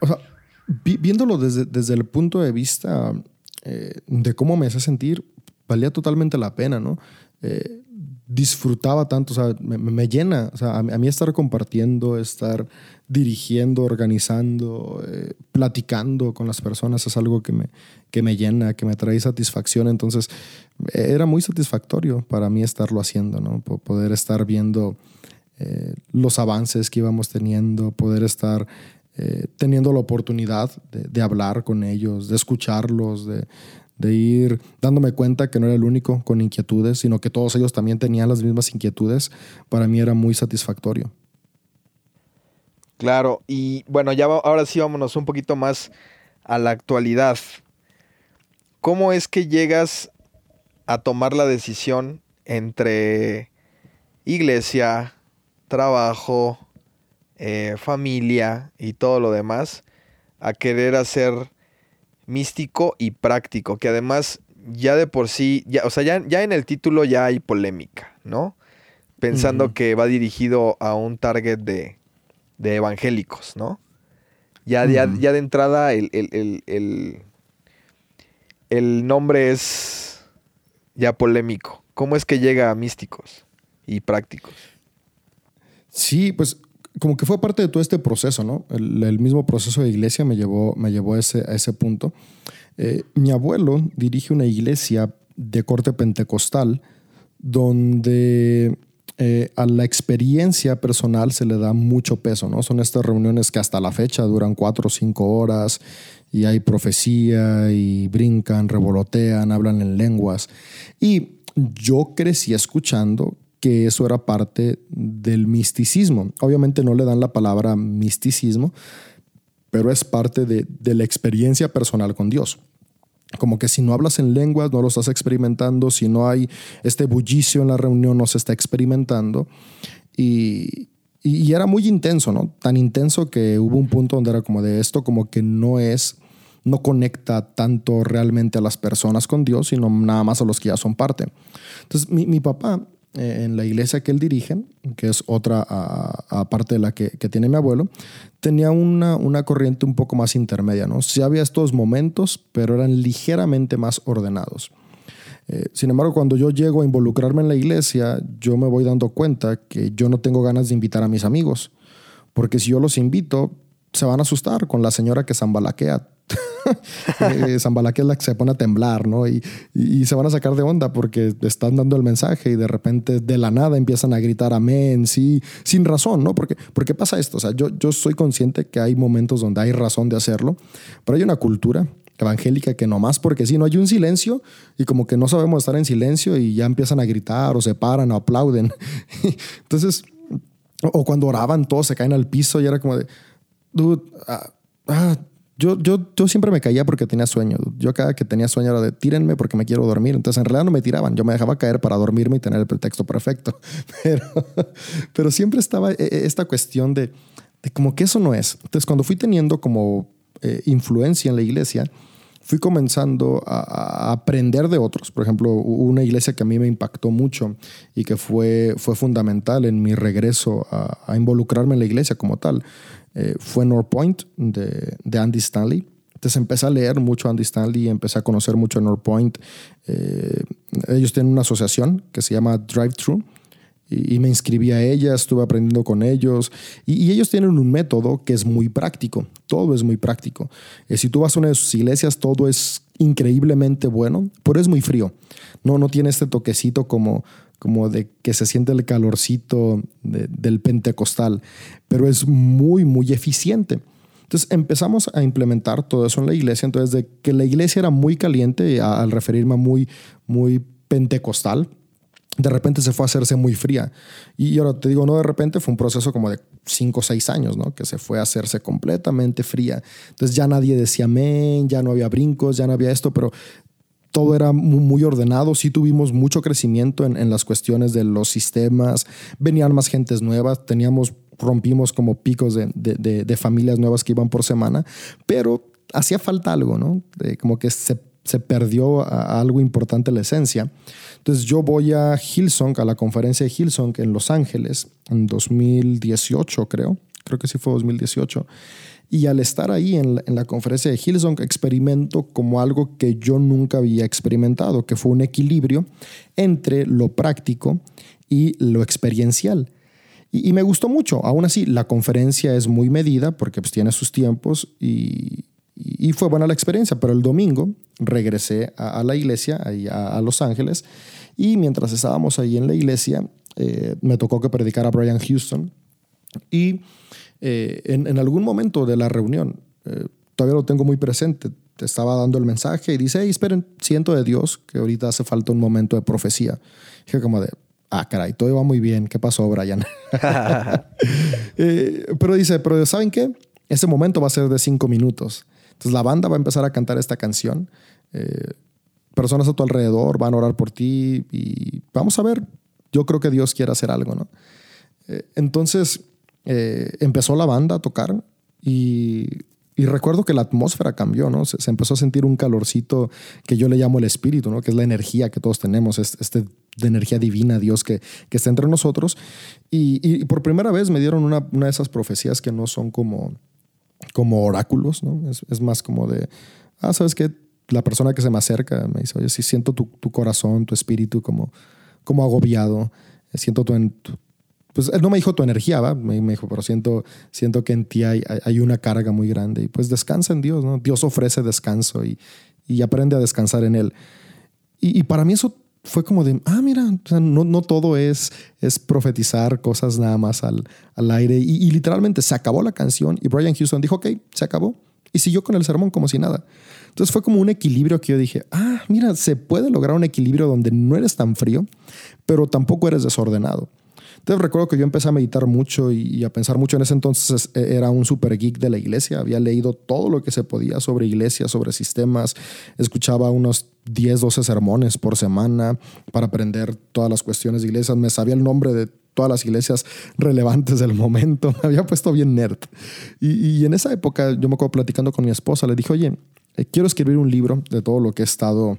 viéndolo desde, desde, el punto de vista eh, de cómo me hace sentir, valía totalmente la pena, ¿no? Eh, disfrutaba tanto, o sea, me, llena, o sea, a, mí estar compartiendo, estar dirigiendo, organizando, eh, platicando con las personas es algo que me, que me llena, que me trae satisfacción, entonces era muy satisfactorio para mí estarlo haciendo, ¿no? poder estar viendo eh, los avances que íbamos teniendo, poder estar eh, teniendo la oportunidad de, de, hablar con ellos, de escucharlos, de, de ir dándome cuenta que no era el único con inquietudes, sino que todos ellos también tenían las mismas inquietudes, para mí era muy satisfactorio. Claro, y bueno, ya ahora sí vámonos un poquito más a la actualidad. ¿Cómo es que llegas a tomar la decisión entre iglesia, trabajo, eh, familia y todo lo demás a querer hacer místico y práctico, que además ya de por sí, ya, o sea, ya, ya en el título ya hay polémica, ¿no? Pensando que va dirigido a un target de, de evangélicos, ¿no? Ya, ya, de entrada el, el, el, nombre es ya polémico. ¿Cómo es que llega a místicos y prácticos? Sí, pues como que fue parte de todo este proceso, ¿no? El, mismo proceso de iglesia me llevó, me llevó a, ese, punto. Eh, mi abuelo dirige una iglesia de corte pentecostal donde eh, a la experiencia personal se le da mucho peso, ¿no? Son estas reuniones que hasta la fecha duran cuatro o cinco horas y hay profecía y brincan, revolotean, hablan en lenguas. Y yo crecí escuchando que eso era parte del misticismo. Obviamente no le dan la palabra misticismo, pero es parte de, la experiencia personal con Dios. Como que si no hablas en lenguas, no lo estás experimentando, si no hay este bullicio en la reunión, no se está experimentando. Y, y, era muy intenso, ¿no? Tan intenso que hubo un punto donde era como de esto, como que no es, no conecta tanto realmente a las personas con Dios, sino nada más a los que ya son parte. Entonces, mi, mi papá en la iglesia que él dirige, que es otra aparte de la que, tiene mi abuelo, tenía una, una corriente un poco más intermedia, ¿no? Sí había estos momentos, pero eran ligeramente más ordenados. Eh, sin embargo, cuando yo llego a involucrarme en la iglesia, yo me voy dando cuenta que yo no tengo ganas de invitar a mis amigos, porque si yo los invito, se van a asustar con la señora que zambalaquea eh, Zambalaque es la que se pone a temblar, ¿no? Y, se van a sacar de onda porque están dando el mensaje y de repente de la nada empiezan a gritar amén, sí, sin razón, ¿no? Porque, qué pasa esto, o sea, yo, yo soy consciente que hay momentos donde hay razón de hacerlo, pero hay una cultura evangélica que nomás porque sí, no hay un silencio y como que no sabemos estar en silencio y ya empiezan a gritar o se paran o aplauden. Entonces, o cuando oraban todos se caen al piso y era como de, dude, ah, ah yo, yo, yo siempre me caía porque tenía sueño. Yo cada que tenía sueño era de tírenme porque me quiero dormir. Entonces en realidad no me tiraban, yo me dejaba caer para dormirme y tener el pretexto perfecto. Pero, pero siempre estaba eh, eh, esta cuestión de, de como que eso no es. Entonces cuando fui teniendo como eh, influencia en la iglesia, fui comenzando a, aprender de otros. Por ejemplo, una iglesia que a mí me impactó mucho y que fue, fue fundamental en mi regreso a, involucrarme en la iglesia como tal, eh, fue North Point de, de, Andy Stanley. Entonces empecé a leer mucho Andy Stanley, empecé a conocer mucho a North Point. Eh, ellos tienen una asociación que se llama Drive Thru y, me inscribí a ella, estuve aprendiendo con ellos y, ellos tienen un método que es muy práctico, todo es muy práctico. Eh, si tú vas a una de sus iglesias, todo es increíblemente bueno, pero es muy frío. No, no tiene este toquecito como, como de que se siente el calorcito del pentecostal, pero es muy, muy eficiente. Entonces empezamos a implementar todo eso en la iglesia. Entonces, de que la iglesia era muy caliente, al referirme a muy, muy pentecostal, de repente se fue a hacerse muy fría. Y ahora te digo, no de repente, fue un proceso como de cinco o seis años, ¿no? Que se fue a hacerse completamente fría. Entonces ya nadie decía amén, ya no había brincos, ya no había esto, pero todo era muy ordenado, sí tuvimos mucho crecimiento en, las cuestiones de los sistemas, venían más gentes nuevas, teníamos, rompimos como picos de, de, familias nuevas que iban por semana, pero hacía falta algo, ¿no? como que se, se perdió algo importante la esencia. Entonces yo voy a Hillsong, a la conferencia de Hillsong en Los Ángeles, en 2018 creo, creo que sí fue 2018. Y al estar ahí en la, conferencia de Hillsong, experimento como algo que yo nunca había experimentado, que fue un equilibrio entre lo práctico y lo experiencial. Y, me gustó mucho. Aún así, la conferencia es muy medida porque pues, tiene sus tiempos y, fue buena la experiencia, pero el domingo regresé a, la iglesia, a, a, Los Ángeles, y mientras estábamos ahí en la iglesia, eh, me tocó que predicara a Brian Houston, y eh, en, en, algún momento de la reunión, eh, todavía lo tengo muy presente, te estaba dando el mensaje y dice, hey, esperen, siento de Dios que ahorita hace falta un momento de profecía. Dije como de, ah, caray, todo va muy bien, ¿qué pasó, Brian? pero dice, pero ¿saben qué? Ese momento va a ser de cinco minutos. Entonces la banda va a empezar a cantar esta canción. Eh, personas a tu alrededor van a orar por ti y vamos a ver. Yo creo que Dios quiere hacer algo, ¿no? Eh, entonces eh, empezó la banda a tocar y, recuerdo que la atmósfera cambió, ¿no? Se, empezó a sentir un calorcito que yo le llamo el espíritu, ¿no? Que es la energía que todos tenemos, este, de energía divina, Dios que, que está entre nosotros. Y, por primera vez me dieron una, de esas profecías que no son como como oráculos, ¿no? Es, más como de, ah, ¿sabes qué? La persona que se me acerca me dice, oye, sí siento tu, corazón, tu espíritu como, como agobiado, siento tu, pues él no me dijo tu energía, ¿va? Me, dijo, pero siento, siento que en ti hay, una carga muy grande y pues descansa en Dios, ¿no? Dios ofrece descanso y, y aprende a descansar en Él. Y, y para mí eso fue como de, ah, mira, no, no, todo es, es profetizar cosas nada más al, al aire. Y, literalmente se acabó la canción y Brian Houston dijo, ok, se acabó. Y siguió con el sermón como si nada. Entonces fue como un equilibrio que yo dije, ah, mira, se puede lograr un equilibrio donde no eres tan frío, pero tampoco eres desordenado. Entonces recuerdo que yo empecé a meditar mucho y, a pensar mucho en ese entonces. E, era un super geek de la iglesia. Había leído todo lo que se podía sobre iglesia, sobre sistemas. Escuchaba unos 10, 12 sermones por semana para aprender todas las cuestiones de iglesias. Me sabía el nombre de todas las iglesias relevantes del momento. Me había puesto bien nerd. Y, en esa época yo me acuerdo platicando con mi esposa. Le dije, oye, eh, quiero escribir un libro de todo lo que he estado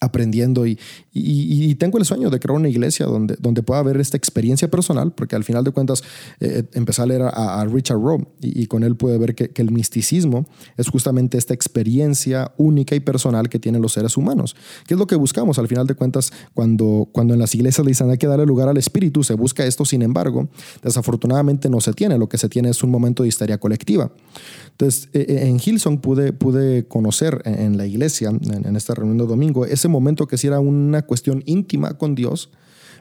aprendiendo y, y, tengo el sueño de crear una iglesia donde, donde pueda haber esta experiencia personal, porque al final de cuentas eh, empecé a leer a, Richard Rowe y, con él puede ver que, el misticismo es justamente esta experiencia única y personal que tienen los seres humanos, que es lo que buscamos al final de cuentas cuando, cuando en las iglesias le dicen hay que darle lugar al espíritu, se busca esto, sin embargo, desafortunadamente no se tiene, lo que se tiene es un momento de histeria colectiva. Entonces, eh, eh, en Hillsong pude, pude conocer en, la iglesia, en, en esta reunión de domingo, ese momento que sí era una cuestión íntima con Dios,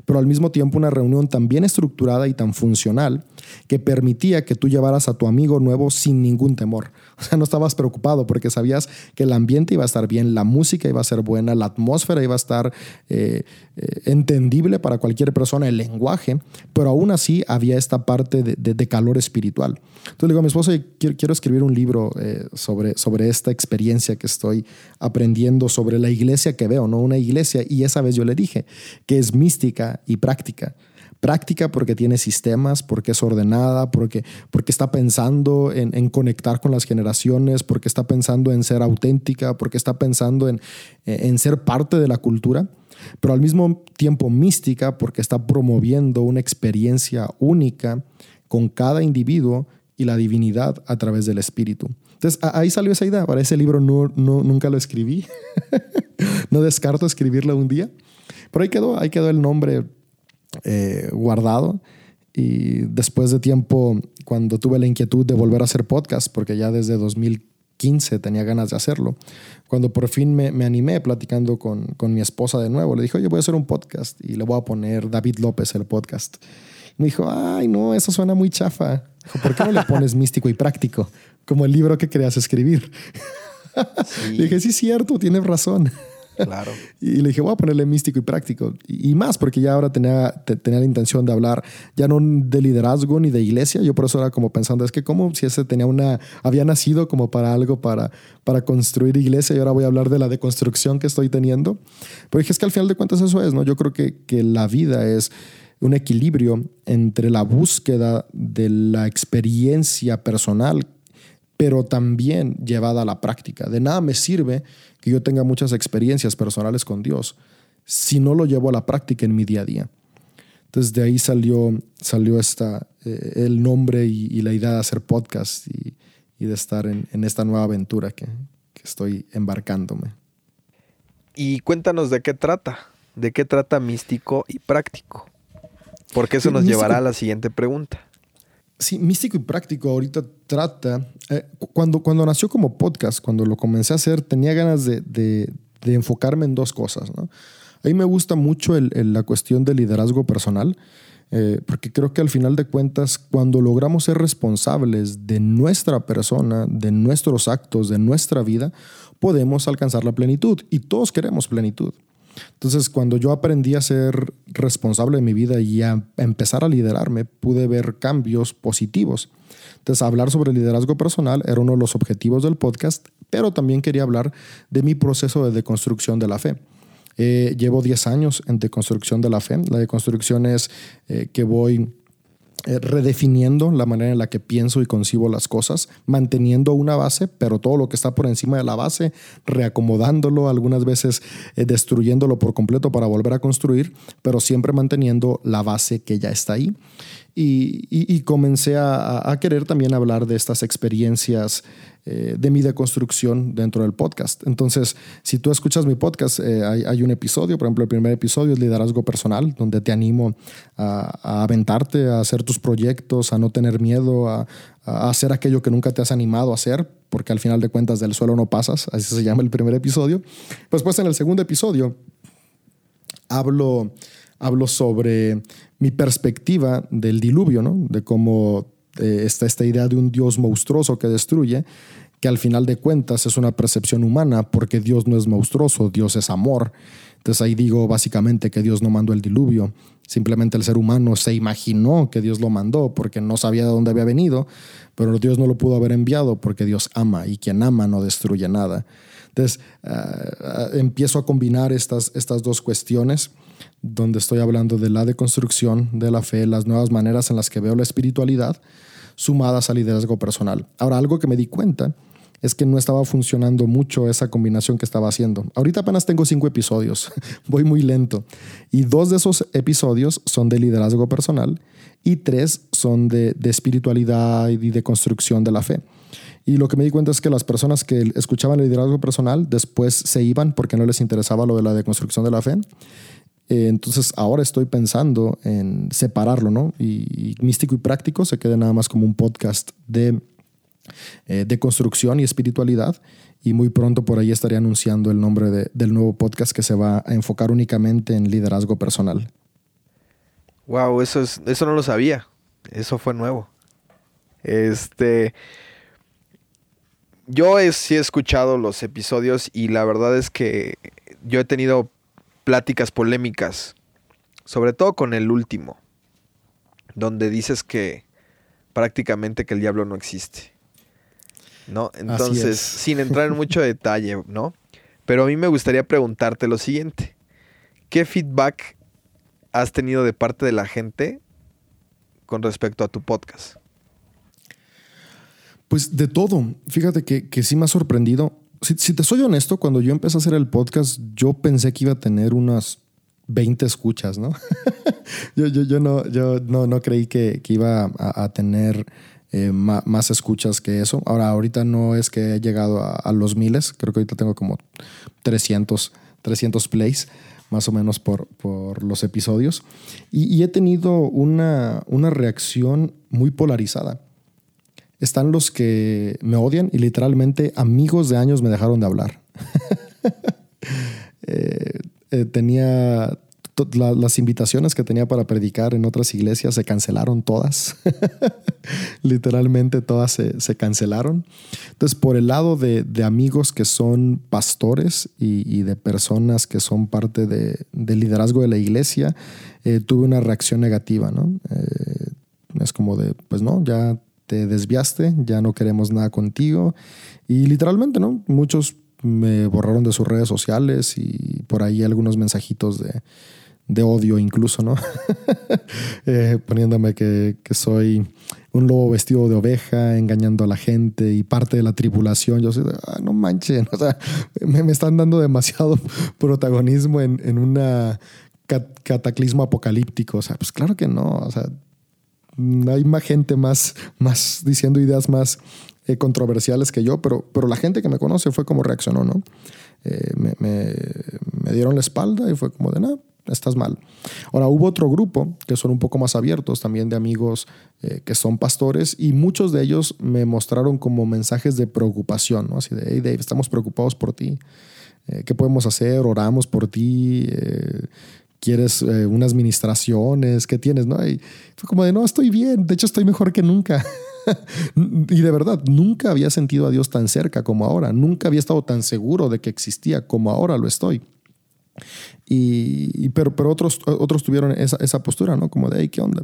pero al mismo tiempo una reunión tan bien estructurada y tan funcional que permitía que tú llevaras a tu amigo nuevo sin ningún temor. O sea, no estabas preocupado porque sabías que el ambiente iba a estar bien, la música iba a ser buena, la atmósfera iba a estar eh, eh, entendible para cualquier persona, el lenguaje, pero aún así había esta parte de, calor espiritual. Entonces le digo a mi quiero, quiero escribir un libro eh, sobre, sobre esta experiencia que estoy aprendiendo sobre la iglesia que veo, ¿no? Una iglesia, y esa vez yo le dije que es mística y práctica práctica porque tiene sistemas, porque es ordenada, porque, porque está pensando en, conectar con las generaciones, porque está pensando en ser auténtica, porque está pensando en, en ser parte de la cultura, pero al mismo tiempo mística porque está promoviendo una experiencia única con cada individuo y la divinidad a través del espíritu. Entonces ahí salió esa idea. Para ese libro no, no, nunca lo escribí. no descarto escribirlo un día. Pero ahí quedó, ahí quedó el nombre eh, guardado. Y después de tiempo, cuando tuve la inquietud de volver a hacer podcast, porque ya desde 2015 tenía ganas de hacerlo, cuando por fin me, me animé platicando con, con, mi esposa de nuevo, le dije, oye, voy a hacer un podcast y le voy a poner David López el podcast. me dijo, ay, no, eso suena muy chafa. Dijo, ¿por qué no le pones místico y práctico? Como el libro que querías escribir. Le dije, sí, cierto, tienes razón. Claro. y le dije, voy a ponerle místico y práctico. Y, más, porque ya ahora tenía, tenía la intención de hablar ya no de liderazgo ni de iglesia. Yo por eso era como pensando, es que como si ese tenía una, había nacido como para algo, para, para construir iglesia y ahora voy a hablar de la deconstrucción que estoy teniendo. Pero dije, es que al final de cuentas eso es, ¿no? Yo creo que, que la vida es un equilibrio entre la búsqueda de la experiencia personal pero también llevada a la práctica. De nada me sirve que yo tenga muchas experiencias personales con Dios si no lo llevo a la práctica en mi día a día. Entonces de ahí salió, salió esta, eh, el nombre y, la idea de hacer podcast y, de estar en, esta nueva aventura que, que estoy embarcándome. Y cuéntanos de qué trata, de qué trata místico y práctico, porque eso nos llevará a la siguiente pregunta. Sí, místico y práctico ahorita trata, eh, cuando, cuando nació como podcast, cuando lo comencé a hacer, tenía ganas de, de, enfocarme en dos cosas. ¿no? A mí me gusta mucho el, la cuestión del liderazgo personal, eh, porque creo que al final de cuentas, cuando logramos ser responsables de nuestra persona, de nuestros actos, de nuestra vida, podemos alcanzar la plenitud. Y todos queremos plenitud. Entonces, cuando yo aprendí a ser responsable de mi vida y a empezar a liderarme, pude ver cambios positivos. Entonces, hablar sobre liderazgo personal era uno de los objetivos del podcast, pero también quería hablar de mi proceso de deconstrucción de la fe. Eh, llevo 10 años en deconstrucción de la fe. La deconstrucción es eh, que voy eh, redefiniendo la manera en la que pienso y concibo las cosas, manteniendo una base, pero todo lo que está por encima de la base, reacomodándolo, algunas veces eh, destruyéndolo por completo para volver a construir, pero siempre manteniendo la base que ya está ahí. Y, comencé a, querer también hablar de estas experiencias eh, de mi deconstrucción dentro del podcast. Entonces, si tú escuchas mi podcast, eh, hay, un episodio, por ejemplo, el primer episodio es liderazgo personal, donde te animo a, aventarte, a hacer tus proyectos, a no tener miedo, a, a hacer aquello que nunca te has animado a hacer, porque al final de cuentas del suelo no pasas, así se llama el primer episodio. Pues, pues en el segundo episodio hablo hablo sobre mi perspectiva del diluvio, ¿no? de cómo eh, está esta idea de un Dios monstruoso que destruye, que al final de cuentas es una percepción humana, porque Dios no es monstruoso, Dios es amor. Entonces ahí digo básicamente que Dios no mandó el diluvio, simplemente el ser humano se imaginó que Dios lo mandó porque no sabía de dónde había venido, pero Dios no lo pudo haber enviado porque Dios ama y quien ama no destruye nada. Entonces ah, ah, empiezo a combinar estas, estas dos cuestiones donde estoy hablando de la deconstrucción de la fe, las nuevas maneras en las que veo la espiritualidad, sumadas al liderazgo personal. Ahora, algo que me di cuenta es que no estaba funcionando mucho esa combinación que estaba haciendo. Ahorita apenas tengo cinco episodios, voy muy lento. Y dos de esos episodios son de liderazgo personal y tres son de, de espiritualidad y de construcción de la fe. Y lo que me di cuenta es que las personas que escuchaban el liderazgo personal después se iban porque no les interesaba lo de la deconstrucción de la fe. Eh, entonces ahora estoy pensando en separarlo, ¿no? Y, místico y práctico se quede nada más como un podcast de, eh, de construcción y espiritualidad. Y muy pronto por ahí estaré anunciando el nombre del nuevo podcast que se va a enfocar únicamente en liderazgo personal. Wow, eso, es, eso no lo sabía. Eso fue nuevo. Este. yo sí he escuchado los episodios y la verdad es que yo he tenido pláticas polémicas, sobre todo con el último, donde dices que prácticamente que el diablo no existe. ¿No? Entonces, sin entrar en mucho detalle, ¿no? Pero a mí me gustaría preguntarte lo siguiente. ¿Qué feedback has tenido de parte de la gente con respecto a tu podcast? Pues de todo. Fíjate que, que sí me ha sorprendido. Si, te soy honesto, cuando yo empecé a hacer el podcast, yo pensé que iba a tener unas 20 escuchas, ¿no? yo, yo, no, yo no, no creí que, iba a, tener eh, más, escuchas que eso. Ahora, ahorita no es que he llegado a, los miles, creo que ahorita tengo como 300, 300 plays más o menos por, por los episodios. Y, he tenido una, una reacción muy polarizada. Están los que me odian y literalmente amigos de años me dejaron de hablar. Eh, eh, tenía las invitaciones que tenía para predicar en otras iglesias se cancelaron todas. Literalmente todas se, cancelaron. Entonces, por el lado de, amigos que son pastores y, de personas que son parte de, del liderazgo de la iglesia, eh, tuve una reacción negativa, ¿no? es como de, pues no, ya te desviaste, ya no queremos nada contigo. Y literalmente, ¿no? Muchos me borraron de sus redes sociales y por ahí algunos mensajitos de, odio incluso, ¿no? Eh, poniéndome que, soy un lobo vestido de oveja, engañando a la gente y parte de la tripulación. Yo soy ah, no manchen, o sea, me, están dando demasiado protagonismo en, en una cataclismo apocalíptico. O sea, pues claro que no, o sea, hay más gente más, más diciendo ideas más eh, controversiales que yo, pero, pero la gente que me conoce fue como reaccionó, ¿no? Eh, me, me, dieron la espalda y fue como de, no, estás mal. Ahora, hubo otro grupo que son un poco más abiertos, también de amigos eh, que son pastores, y muchos de ellos me mostraron como mensajes de preocupación, ¿no? Así de, hey Dave, estamos preocupados por ti. ¿Qué podemos hacer? Oramos por ti quieres eh, unas ministraciones, ¿qué tienes? ¿no? Fue como de, no, estoy bien, de hecho estoy mejor que nunca. y de verdad, nunca había sentido a Dios tan cerca como ahora, nunca había estado tan seguro de que existía como ahora lo estoy. Y, pero, pero otros, otros tuvieron esa, esa postura, ¿no? Como de, ahí, ¿qué onda?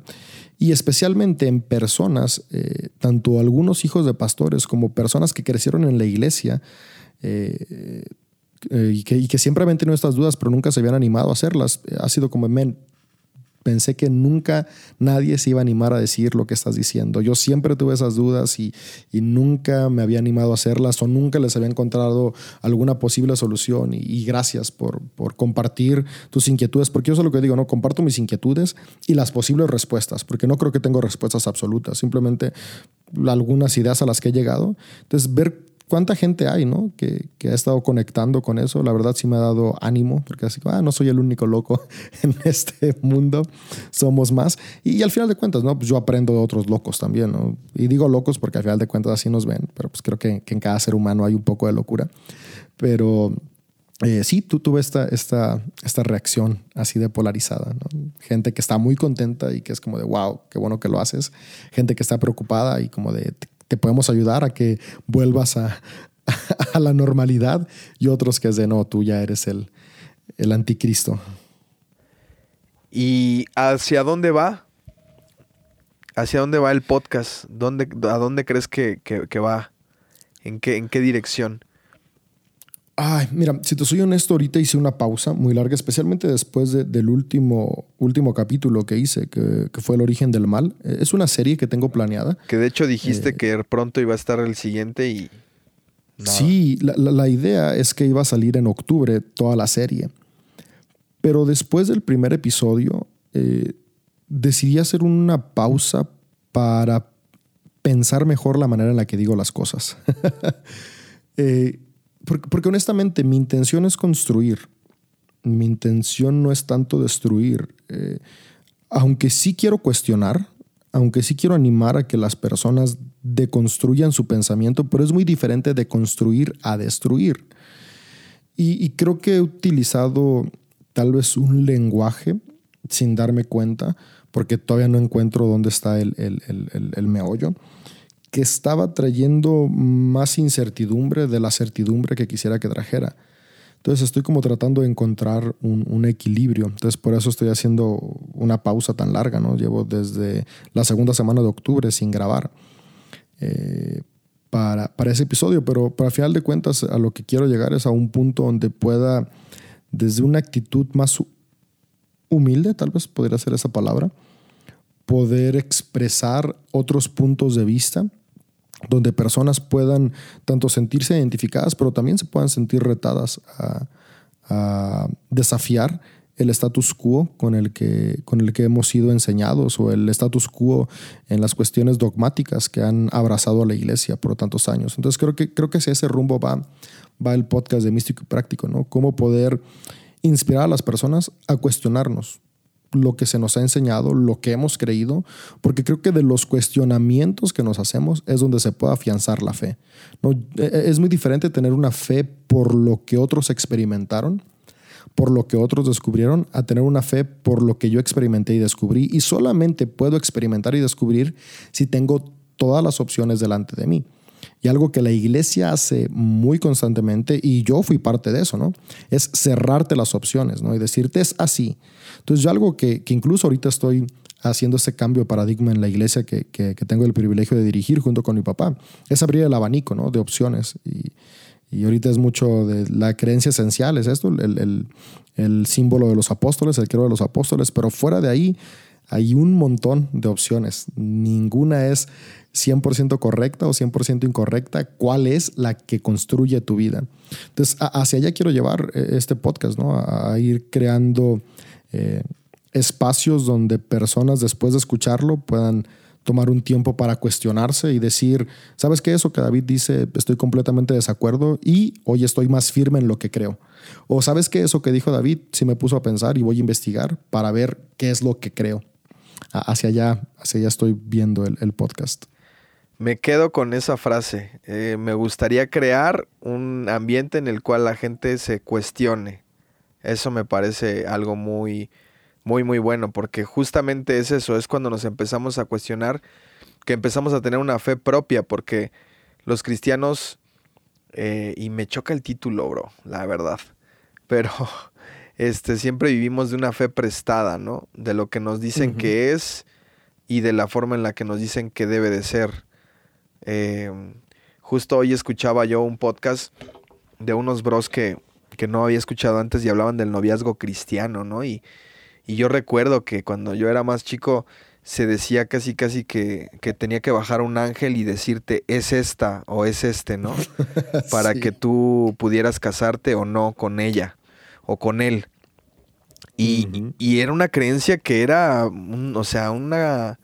Y especialmente en personas, eh, tanto algunos hijos de pastores como personas que crecieron en la iglesia, eh, eh, y, que, y, que, siempre habían tenido estas dudas, pero nunca se habían animado a hacerlas. Ha sido como, men, pensé que nunca nadie se iba a animar a decir lo que estás diciendo. Yo siempre tuve esas dudas y, y nunca me había animado a hacerlas o nunca les había encontrado alguna posible solución. Y, gracias por, por, compartir tus inquietudes, porque yo es lo que digo, ¿no? Comparto mis inquietudes y las posibles respuestas, porque no creo que tengo respuestas absolutas, simplemente algunas ideas a las que he llegado. Entonces, ver cuánta gente hay, ¿no? Que, ha estado conectando con eso. La verdad sí me ha dado ánimo, porque así, ah, no soy el único loco en este mundo, somos más. Y, al final de cuentas, ¿no? Pues yo aprendo de otros locos también, ¿no? Y digo locos porque al final de cuentas así nos ven, pero pues creo que, en cada ser humano hay un poco de locura. Pero eh, sí, tú tuve esta, esta, esta reacción así de polarizada. ¿no? Gente que está muy contenta y que es como de, wow, qué bueno que lo haces. Gente que está preocupada y como de, te podemos ayudar a que vuelvas a, a la normalidad y otros que es de no, tú ya eres el, el anticristo. ¿Y hacia dónde va? ¿Hacia dónde va el podcast? ¿Dónde, ¿A dónde crees que, que, va? ¿En qué, ¿En qué dirección? Ay, mira, si te soy honesto, ahorita hice una pausa muy larga, especialmente después del último, último capítulo que hice, que, fue El origen del mal. Eh, es una serie que tengo planeada. Que de hecho dijiste eh, que pronto iba a estar el siguiente y... Sí, la, idea es que iba a salir en octubre toda la serie. Pero después del primer episodio, eh, decidí hacer una pausa para pensar mejor la manera en la que digo las cosas. eh, porque, honestamente mi intención es construir. Mi intención no es tanto destruir. Eh, aunque sí quiero cuestionar, aunque sí quiero animar a que las personas deconstruyan su pensamiento, pero es muy diferente de construir a destruir. Y, creo que he utilizado tal vez un lenguaje sin darme cuenta, porque todavía no encuentro dónde está el, el, el, el meollo, que estaba trayendo más incertidumbre de la certidumbre que quisiera que trajera. Entonces estoy como tratando de encontrar un, equilibrio. Entonces por eso estoy haciendo una pausa tan larga, ¿no? Llevo desde la segunda semana de octubre sin grabar eh, para, para, ese episodio, pero para final de cuentas a lo que quiero llegar es a un punto donde pueda, desde una actitud más humilde, tal vez podría ser esa palabra, poder expresar otros puntos de vista donde personas puedan tanto sentirse identificadas, pero también se puedan sentir retadas a, desafiar el status quo con el, que, con el que hemos sido enseñados o el status quo en las cuestiones dogmáticas que han abrazado a la iglesia por tantos años. Entonces creo que, creo que si ese rumbo va, va el podcast de Místico y Práctico, ¿no? Cómo poder inspirar a las personas a cuestionarnos lo que se nos ha enseñado, lo que hemos creído, porque creo que de los cuestionamientos que nos hacemos es donde se puede afianzar la fe. E, e, es muy diferente tener una fe por lo que otros experimentaron, por lo que otros descubrieron, a tener una fe por lo que yo experimenté y descubrí. Y solamente puedo experimentar y descubrir si tengo todas las opciones delante de mí. Y algo que la iglesia hace muy constantemente, y yo fui parte de eso, ¿no? Es cerrarte las opciones, ¿no? Y decirte es así. Entonces, yo algo que, que incluso ahorita estoy haciendo ese cambio de paradigma en la iglesia que, que, tengo el privilegio de dirigir junto con mi papá, es abrir el abanico, ¿no? De opciones. Y, y ahorita es mucho de la creencia esencial, es esto, el, el, el símbolo de los apóstoles, el creo de los apóstoles, pero fuera de ahí hay un montón de opciones. Ninguna es 100% correcta o 100% incorrecta, cuál es la que construye tu vida. Entonces, hacia allá quiero llevar eh, este podcast, ¿no? A, ir creando eh, espacios donde personas después de escucharlo puedan tomar un tiempo para cuestionarse y decir, ¿sabes qué? Eso que David dice, estoy completamente de desacuerdo y hoy estoy más firme en lo que creo. O ¿sabes qué? Eso que dijo David, si me puso a pensar y voy a investigar para ver qué es lo que creo. Hacia allá, hacia allá estoy viendo el podcast. Me quedo con esa frase. Eh, me gustaría crear un ambiente en el cual la gente se cuestione. Eso me parece algo muy, muy, muy bueno, porque justamente es eso, es cuando nos empezamos a cuestionar, que empezamos a tener una fe propia, porque los cristianos, eh, y me choca el título, bro, la verdad, pero este, siempre vivimos de una fe prestada, ¿no? De lo que nos dicen que es y de la forma en la que nos dicen que debe de ser. Em, justo hoy escuchaba yo un podcast de unos bros que, que, no había escuchado antes y hablaban del noviazgo cristiano, ¿no? Y, y yo recuerdo que cuando yo era más chico se decía casi casi que, que, tenía que bajar un ángel y decirte es esta o es este, ¿no? Para que tú pudieras casarte o no con ella o con él. Y, y era una creencia que era, o sea, una...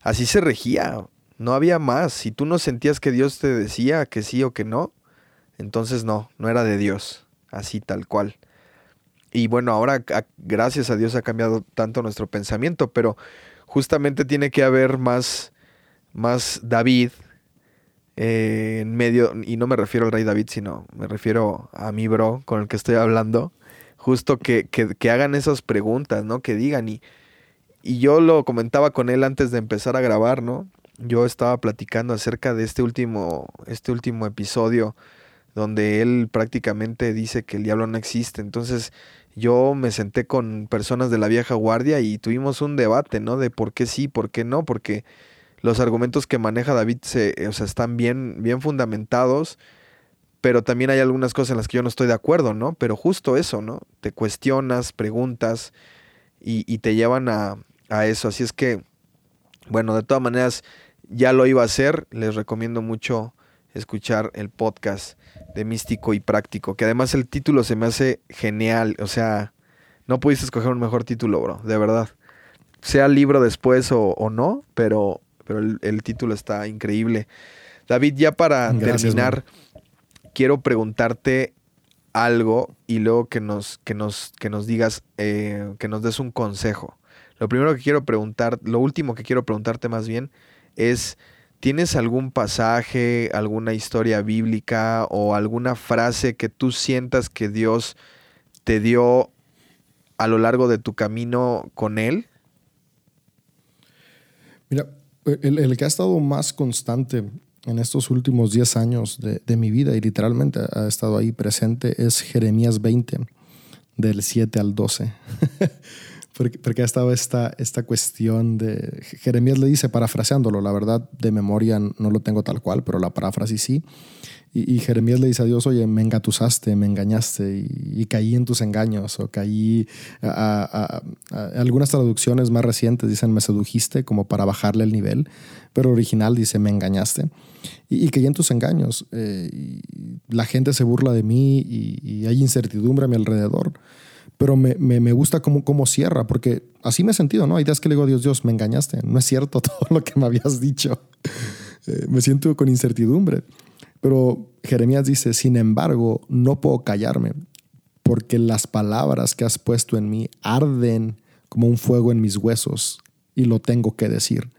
Así se regía. No había más. Si tú no sentías que Dios te decía que sí o que no, entonces no, no era de Dios, así tal cual. Y bueno, ahora gracias a Dios ha cambiado tanto nuestro pensamiento, pero justamente tiene que haber más, más David eh, en medio, y no me refiero al rey David, sino me refiero a mi bro con el que estoy hablando, justo que, que, que hagan esas preguntas, ¿no? Que digan, y, y yo lo comentaba con él antes de empezar a grabar, ¿no? yo estaba platicando acerca de este último, este último episodio donde él prácticamente dice que el diablo no existe. Entonces yo me senté con personas de la vieja guardia y tuvimos un debate, ¿no? De por qué sí, por qué no, porque los argumentos que maneja David se, o sea, están bien, bien fundamentados, pero también hay algunas cosas en las que yo no estoy de acuerdo, ¿no? Pero justo eso, ¿no? Te cuestionas, preguntas y, y te llevan a, a eso. Así es que, bueno, de todas maneras, ya lo iba a hacer, les recomiendo mucho escuchar el podcast de Místico y Práctico, que además el título se me hace genial, o sea, no pudiste escoger un mejor título, bro, de verdad. Sea libro después o, no, pero, pero el, título está increíble. David, ya para terminar, quiero preguntarte algo y luego que nos, que nos, que nos digas, eh, que nos des un consejo. Lo primero que quiero preguntar, lo último que quiero preguntarte más bien, es, ¿tienes algún pasaje, alguna historia bíblica o alguna frase que tú sientas que Dios te dio a lo largo de tu camino con Él? Mira, El, que ha estado más constante en estos últimos 10 años de, mi vida y literalmente ha estado ahí presente es Jeremías 20, del 7 al 12. porque, ha estado esta, esta cuestión de... Jeremías le dice, parafraseándolo, la verdad de memoria no lo tengo tal cual, pero la paráfrasis sí. Y, Jeremías le dice a Dios, oye, me engatusaste, me engañaste y, caí en tus engaños o caí... A, algunas traducciones más recientes dicen, me sedujiste como para bajarle el nivel, pero original dice, me engañaste. Y, caí en tus engaños. Eh, la gente se burla de mí y, hay incertidumbre a mi alrededor pero me, me, gusta cómo, cómo, cierra, porque así me he sentido, ¿no? Hay días que le digo a Dios, Dios, me engañaste, no es cierto todo lo que me habías dicho. Eh, me siento con incertidumbre. Pero Jeremías dice, sin embargo, no puedo callarme, porque las palabras que has puesto en mí arden como un fuego en mis huesos y lo tengo que decir.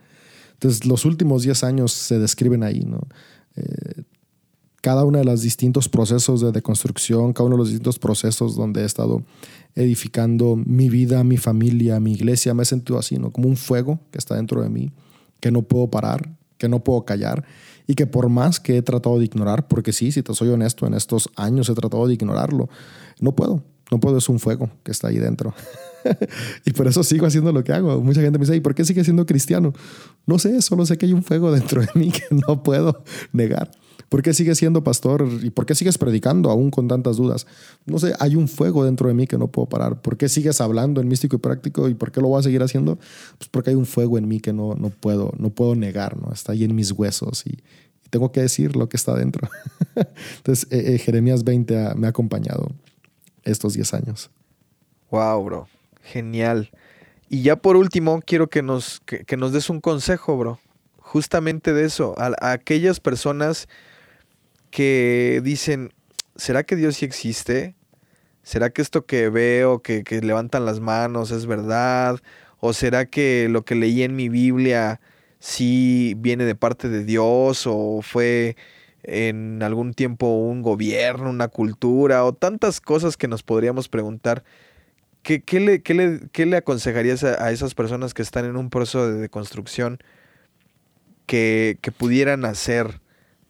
Entonces, los últimos 10 años se describen ahí, ¿no? Eh, cada uno de los distintos procesos de deconstrucción, cada uno de los distintos procesos donde he estado edificando mi vida, mi familia, mi iglesia, me he sentido así, ¿no? Como un fuego que está dentro de mí, que no puedo parar, que no puedo callar y que por más que he tratado de ignorar, porque sí, si te soy honesto, en estos años he tratado de ignorarlo, no puedo, no puedo, es un fuego que está ahí dentro. y por eso sigo haciendo lo que hago. Mucha gente me dice, ¿y por qué sigue siendo cristiano? No sé, solo sé que hay un fuego dentro de mí que no puedo negar. ¿Por qué sigues siendo pastor y por qué sigues predicando aún con tantas dudas? No sé, hay un fuego dentro de mí que no puedo parar. ¿Por qué sigues hablando en místico y práctico y por qué lo voy a seguir haciendo? Pues porque hay un fuego en mí que no, no, puedo, no puedo negar, ¿no? Está ahí en mis huesos y, tengo que decir lo que está dentro. Entonces, eh, eh, Jeremías 20 me ha acompañado estos 10 años. Wow, bro. Genial. Y ya por último, quiero que nos, que, nos des un consejo, bro. Justamente de eso, a aquellas personas que dicen, ¿será que Dios sí existe? ¿Será que esto que veo, que, levantan las manos, es verdad? ¿O será que lo que leí en mi Biblia sí viene de parte de Dios o fue en algún tiempo un gobierno, una cultura o tantas cosas que nos podríamos preguntar? ¿Qué, le, qué le, aconsejarías a, esas personas que están en un proceso de deconstrucción que, que pudieran hacer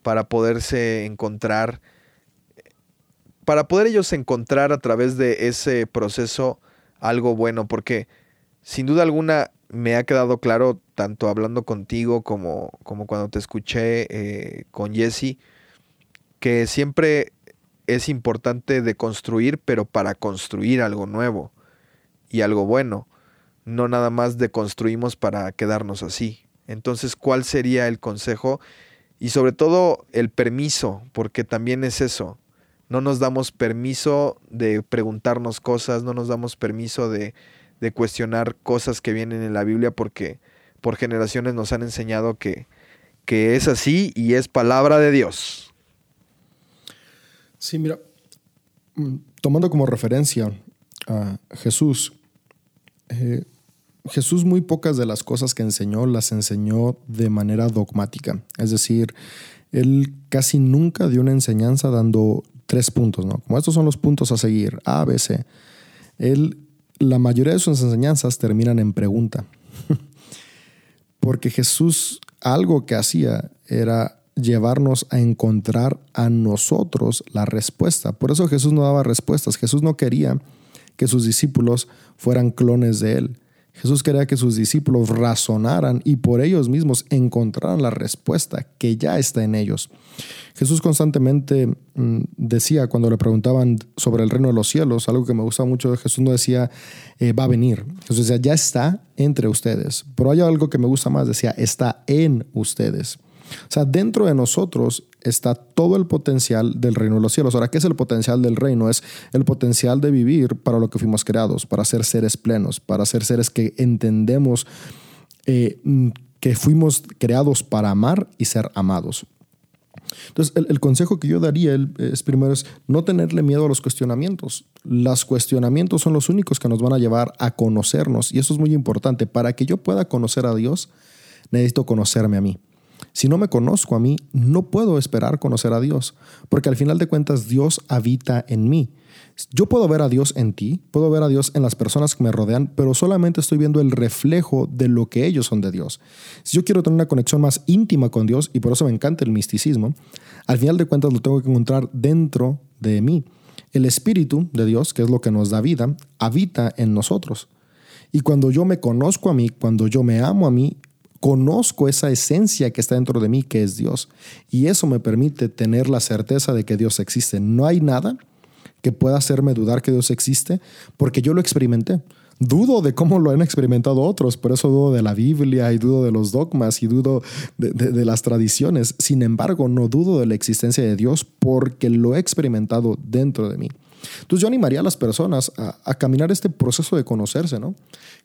para poderse encontrar, para poder ellos encontrar a través de ese proceso algo bueno, porque sin duda alguna me ha quedado claro, tanto hablando contigo como, como cuando te escuché eh, con Jesse, que siempre es importante de construir, pero para construir algo nuevo y algo bueno. No nada más de construimos para quedarnos así. Entonces, ¿cuál sería el consejo? Y sobre todo el permiso, porque también es eso. No nos damos permiso de preguntarnos cosas, no nos damos permiso de, cuestionar cosas que vienen en la Biblia porque por generaciones nos han enseñado que, que es así y es palabra de Dios. Sí, mira, mm, tomando como referencia a Jesús, eh, Jesús muy pocas de las cosas que enseñó las enseñó de manera dogmática. Es decir, él casi nunca dio una enseñanza dando tres puntos, ¿no? Como estos son los puntos a seguir, A, B, C. Él, la mayoría de sus enseñanzas terminan en pregunta. Porque Jesús algo que hacía era llevarnos a encontrar a nosotros la respuesta. Por eso Jesús no daba respuestas. Jesús no quería que sus discípulos fueran clones de él. Jesús quería que sus discípulos razonaran y por ellos mismos encontraran la respuesta que ya está en ellos. Jesús constantemente mm, decía cuando le preguntaban sobre el reino de los cielos, algo que me gusta mucho Jesús no decía eh, va a venir. Jesús decía ya está entre ustedes. Pero hay algo que me gusta más, decía está en ustedes. O sea, dentro de nosotros está todo el potencial del reino de los cielos. Ahora, ¿qué es el potencial del reino? Es el potencial de vivir para lo que fuimos creados, para ser seres plenos, para ser seres que entendemos eh, que fuimos creados para amar y ser amados. Entonces, el, consejo que yo daría es primero es no tenerle miedo a los cuestionamientos. Los cuestionamientos son los únicos que nos van a llevar a conocernos y eso es muy importante. Para que yo pueda conocer a Dios, necesito conocerme a mí. Si no me conozco a mí, no puedo esperar conocer a Dios, porque al final de cuentas Dios habita en mí. Yo puedo ver a Dios en ti, puedo ver a Dios en las personas que me rodean, pero solamente estoy viendo el reflejo de lo que ellos son de Dios. Si yo quiero tener una conexión más íntima con Dios, y por eso me encanta el misticismo, al final de cuentas lo tengo que encontrar dentro de mí. El Espíritu de Dios, que es lo que nos da vida, habita en nosotros. Y cuando yo me conozco a mí, cuando yo me amo a mí, conozco esa esencia que está dentro de mí, que es Dios. Y eso me permite tener la certeza de que Dios existe. No hay nada que pueda hacerme dudar que Dios existe, porque yo lo experimenté. Dudo de cómo lo han experimentado otros, por eso dudo de la Biblia y dudo de los dogmas y dudo de, las tradiciones. Sin embargo, no dudo de la existencia de Dios porque lo he experimentado dentro de mí. Entonces yo animaría a las personas a, caminar este proceso de conocerse, ¿no?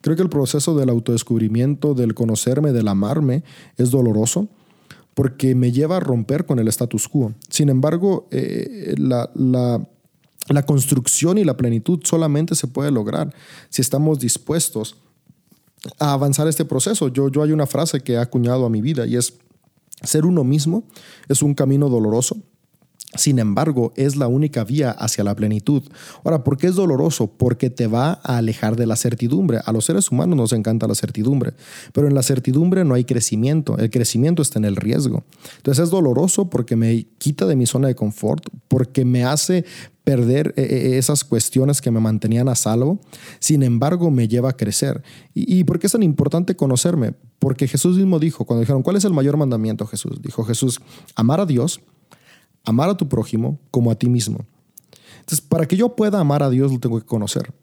Creo que el proceso del autodescubrimiento, del conocerme, del amarme, es doloroso porque me lleva a romper con el status quo. Sin embargo, eh, la, la, la construcción y la plenitud solamente se puede lograr si estamos dispuestos a avanzar este proceso. Yo, yo hay una frase que he acuñado a mi vida y es, ser uno mismo es un camino doloroso, sin embargo, es la única vía hacia la plenitud. Ahora, ¿por qué es doloroso? Porque te va a alejar de la certidumbre. A los seres humanos nos encanta la certidumbre, pero en la certidumbre no hay crecimiento. El crecimiento está en el riesgo. Entonces es doloroso porque me quita de mi zona de confort, porque me hace perder eh, eh, esas cuestiones que me mantenían a salvo, sin embargo me lleva a crecer. ¿Y, por qué es tan importante conocerme? Porque Jesús mismo dijo, cuando dijeron, ¿cuál es el mayor mandamiento Jesús? Dijo Jesús, amar a Dios amar a tu prójimo como a ti mismo. Entonces, para que yo pueda amar a Dios, lo tengo que conocer.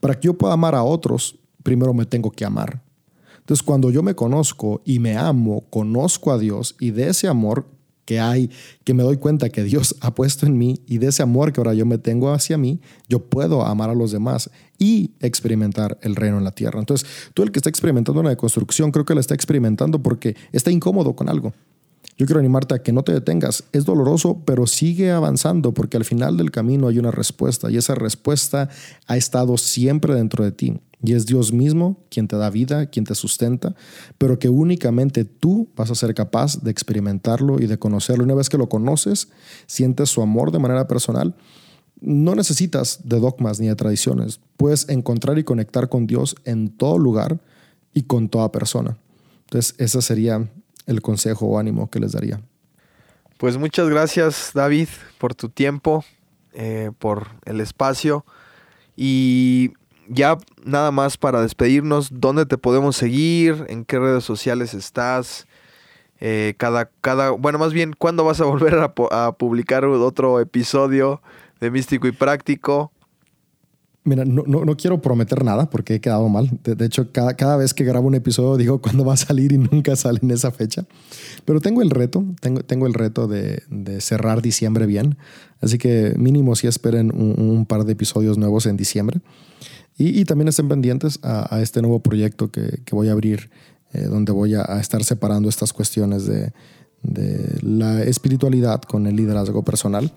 Para que yo pueda amar a otros, primero me tengo que amar. Entonces, cuando yo me conozco y me amo, conozco a Dios y de ese amor que hay, que me doy cuenta que Dios ha puesto en mí y de ese amor que ahora yo me tengo hacia mí, yo puedo amar a los demás y experimentar el reino en la tierra. Entonces, tú el que está experimentando una deconstrucción, creo que la está experimentando porque está incómodo con algo. Yo quiero animarte a que no te detengas. Es doloroso, pero sigue avanzando porque al final del camino hay una respuesta y esa respuesta ha estado siempre dentro de ti. Y es Dios mismo quien te da vida, quien te sustenta, pero que únicamente tú vas a ser capaz de experimentarlo y de conocerlo. Una vez que lo conoces, sientes su amor de manera personal. No necesitas de dogmas ni de tradiciones. Puedes encontrar y conectar con Dios en todo lugar y con toda persona. Entonces, esa sería el consejo o ánimo que les daría. Pues muchas gracias David por tu tiempo, eh, por el espacio y ya nada más para despedirnos, ¿dónde te podemos seguir? ¿En qué redes sociales estás? Eh, cada, cada, bueno, más bien, ¿cuándo vas a volver a, a publicar otro episodio de Místico y Práctico? Mira, no, no, quiero prometer nada porque he quedado mal. De, hecho, cada, cada, vez que grabo un episodio digo cuándo va a salir y nunca sale en esa fecha. Pero tengo el reto, tengo, tengo el reto de, de cerrar diciembre bien. Así que mínimo si esperen un, par de episodios nuevos en diciembre. Y, y también estén pendientes a, a, este nuevo proyecto que, que voy a abrir, eh, donde voy a, a estar separando estas cuestiones de, de la espiritualidad con el liderazgo personal.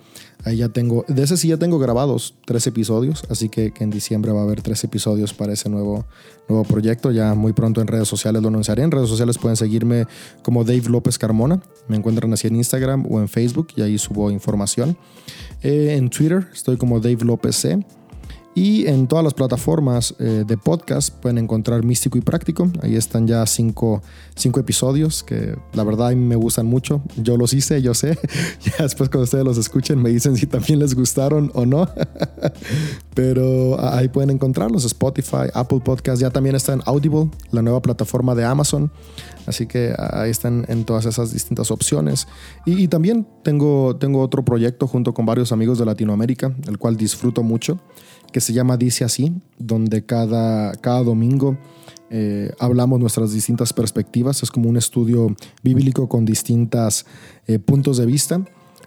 Ahí ya tengo, de ese sí ya tengo grabados tres episodios, así que, en diciembre va a haber tres episodios para ese nuevo, nuevo proyecto. Ya muy pronto en redes sociales lo anunciaré. En redes sociales pueden seguirme como Dave López Carmona. Me encuentran así en Instagram o en Facebook y ahí subo información. Eh, en Twitter estoy como Dave López C. Y en todas las plataformas eh, de podcast pueden encontrar Místico y Práctico. Ahí están ya cinco, cinco, episodios que la verdad me gustan mucho. Yo los hice, yo sé. ya después cuando ustedes los escuchen me dicen si también les gustaron o no. Pero ahí pueden encontrarlos. Spotify, Apple Podcast. Ya también está en Audible, la nueva plataforma de Amazon. Así que ahí están en todas esas distintas opciones. Y, y también tengo, tengo otro proyecto junto con varios amigos de Latinoamérica, el cual disfruto mucho que se llama Dice así, donde cada, cada domingo eh, hablamos nuestras distintas perspectivas. Es como un estudio bíblico con distintos eh, puntos de vista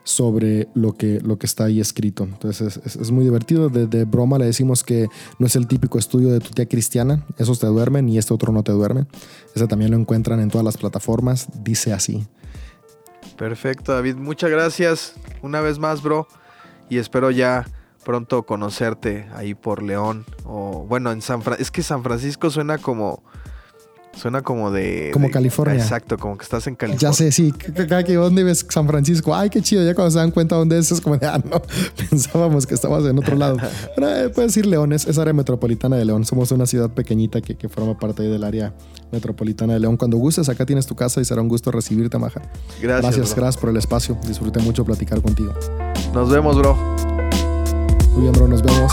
sobre lo que, lo que está ahí escrito. Entonces es, muy divertido. De, broma le decimos que no es el típico estudio de tu tía cristiana. Esos te duermen y este otro no te duerme. Ese también lo encuentran en todas las plataformas. Dice así. Perfecto, David. Muchas gracias una vez más, bro. Y espero ya pronto conocerte ahí por León o bueno en San Francisco es que San Francisco suena como Suena como de. Como de- California. Exacto, como que estás en California. Ya sé, sí. Cada que dónde ves San Francisco, ay, qué chido. Ya cuando se dan cuenta dónde es, es como de, ah, no, pensábamos que estabas en otro lado. Pero eh, puedes decir León, es, es área metropolitana de León. Somos una ciudad pequeñita que, que forma parte del área metropolitana de León. Cuando gustes, acá tienes tu casa y será un gusto recibirte, Maja. Gracias. Gracias, bro. gracias por el espacio. Disfruté mucho platicar contigo. Nos vemos, bro. Muy bien, nos vemos.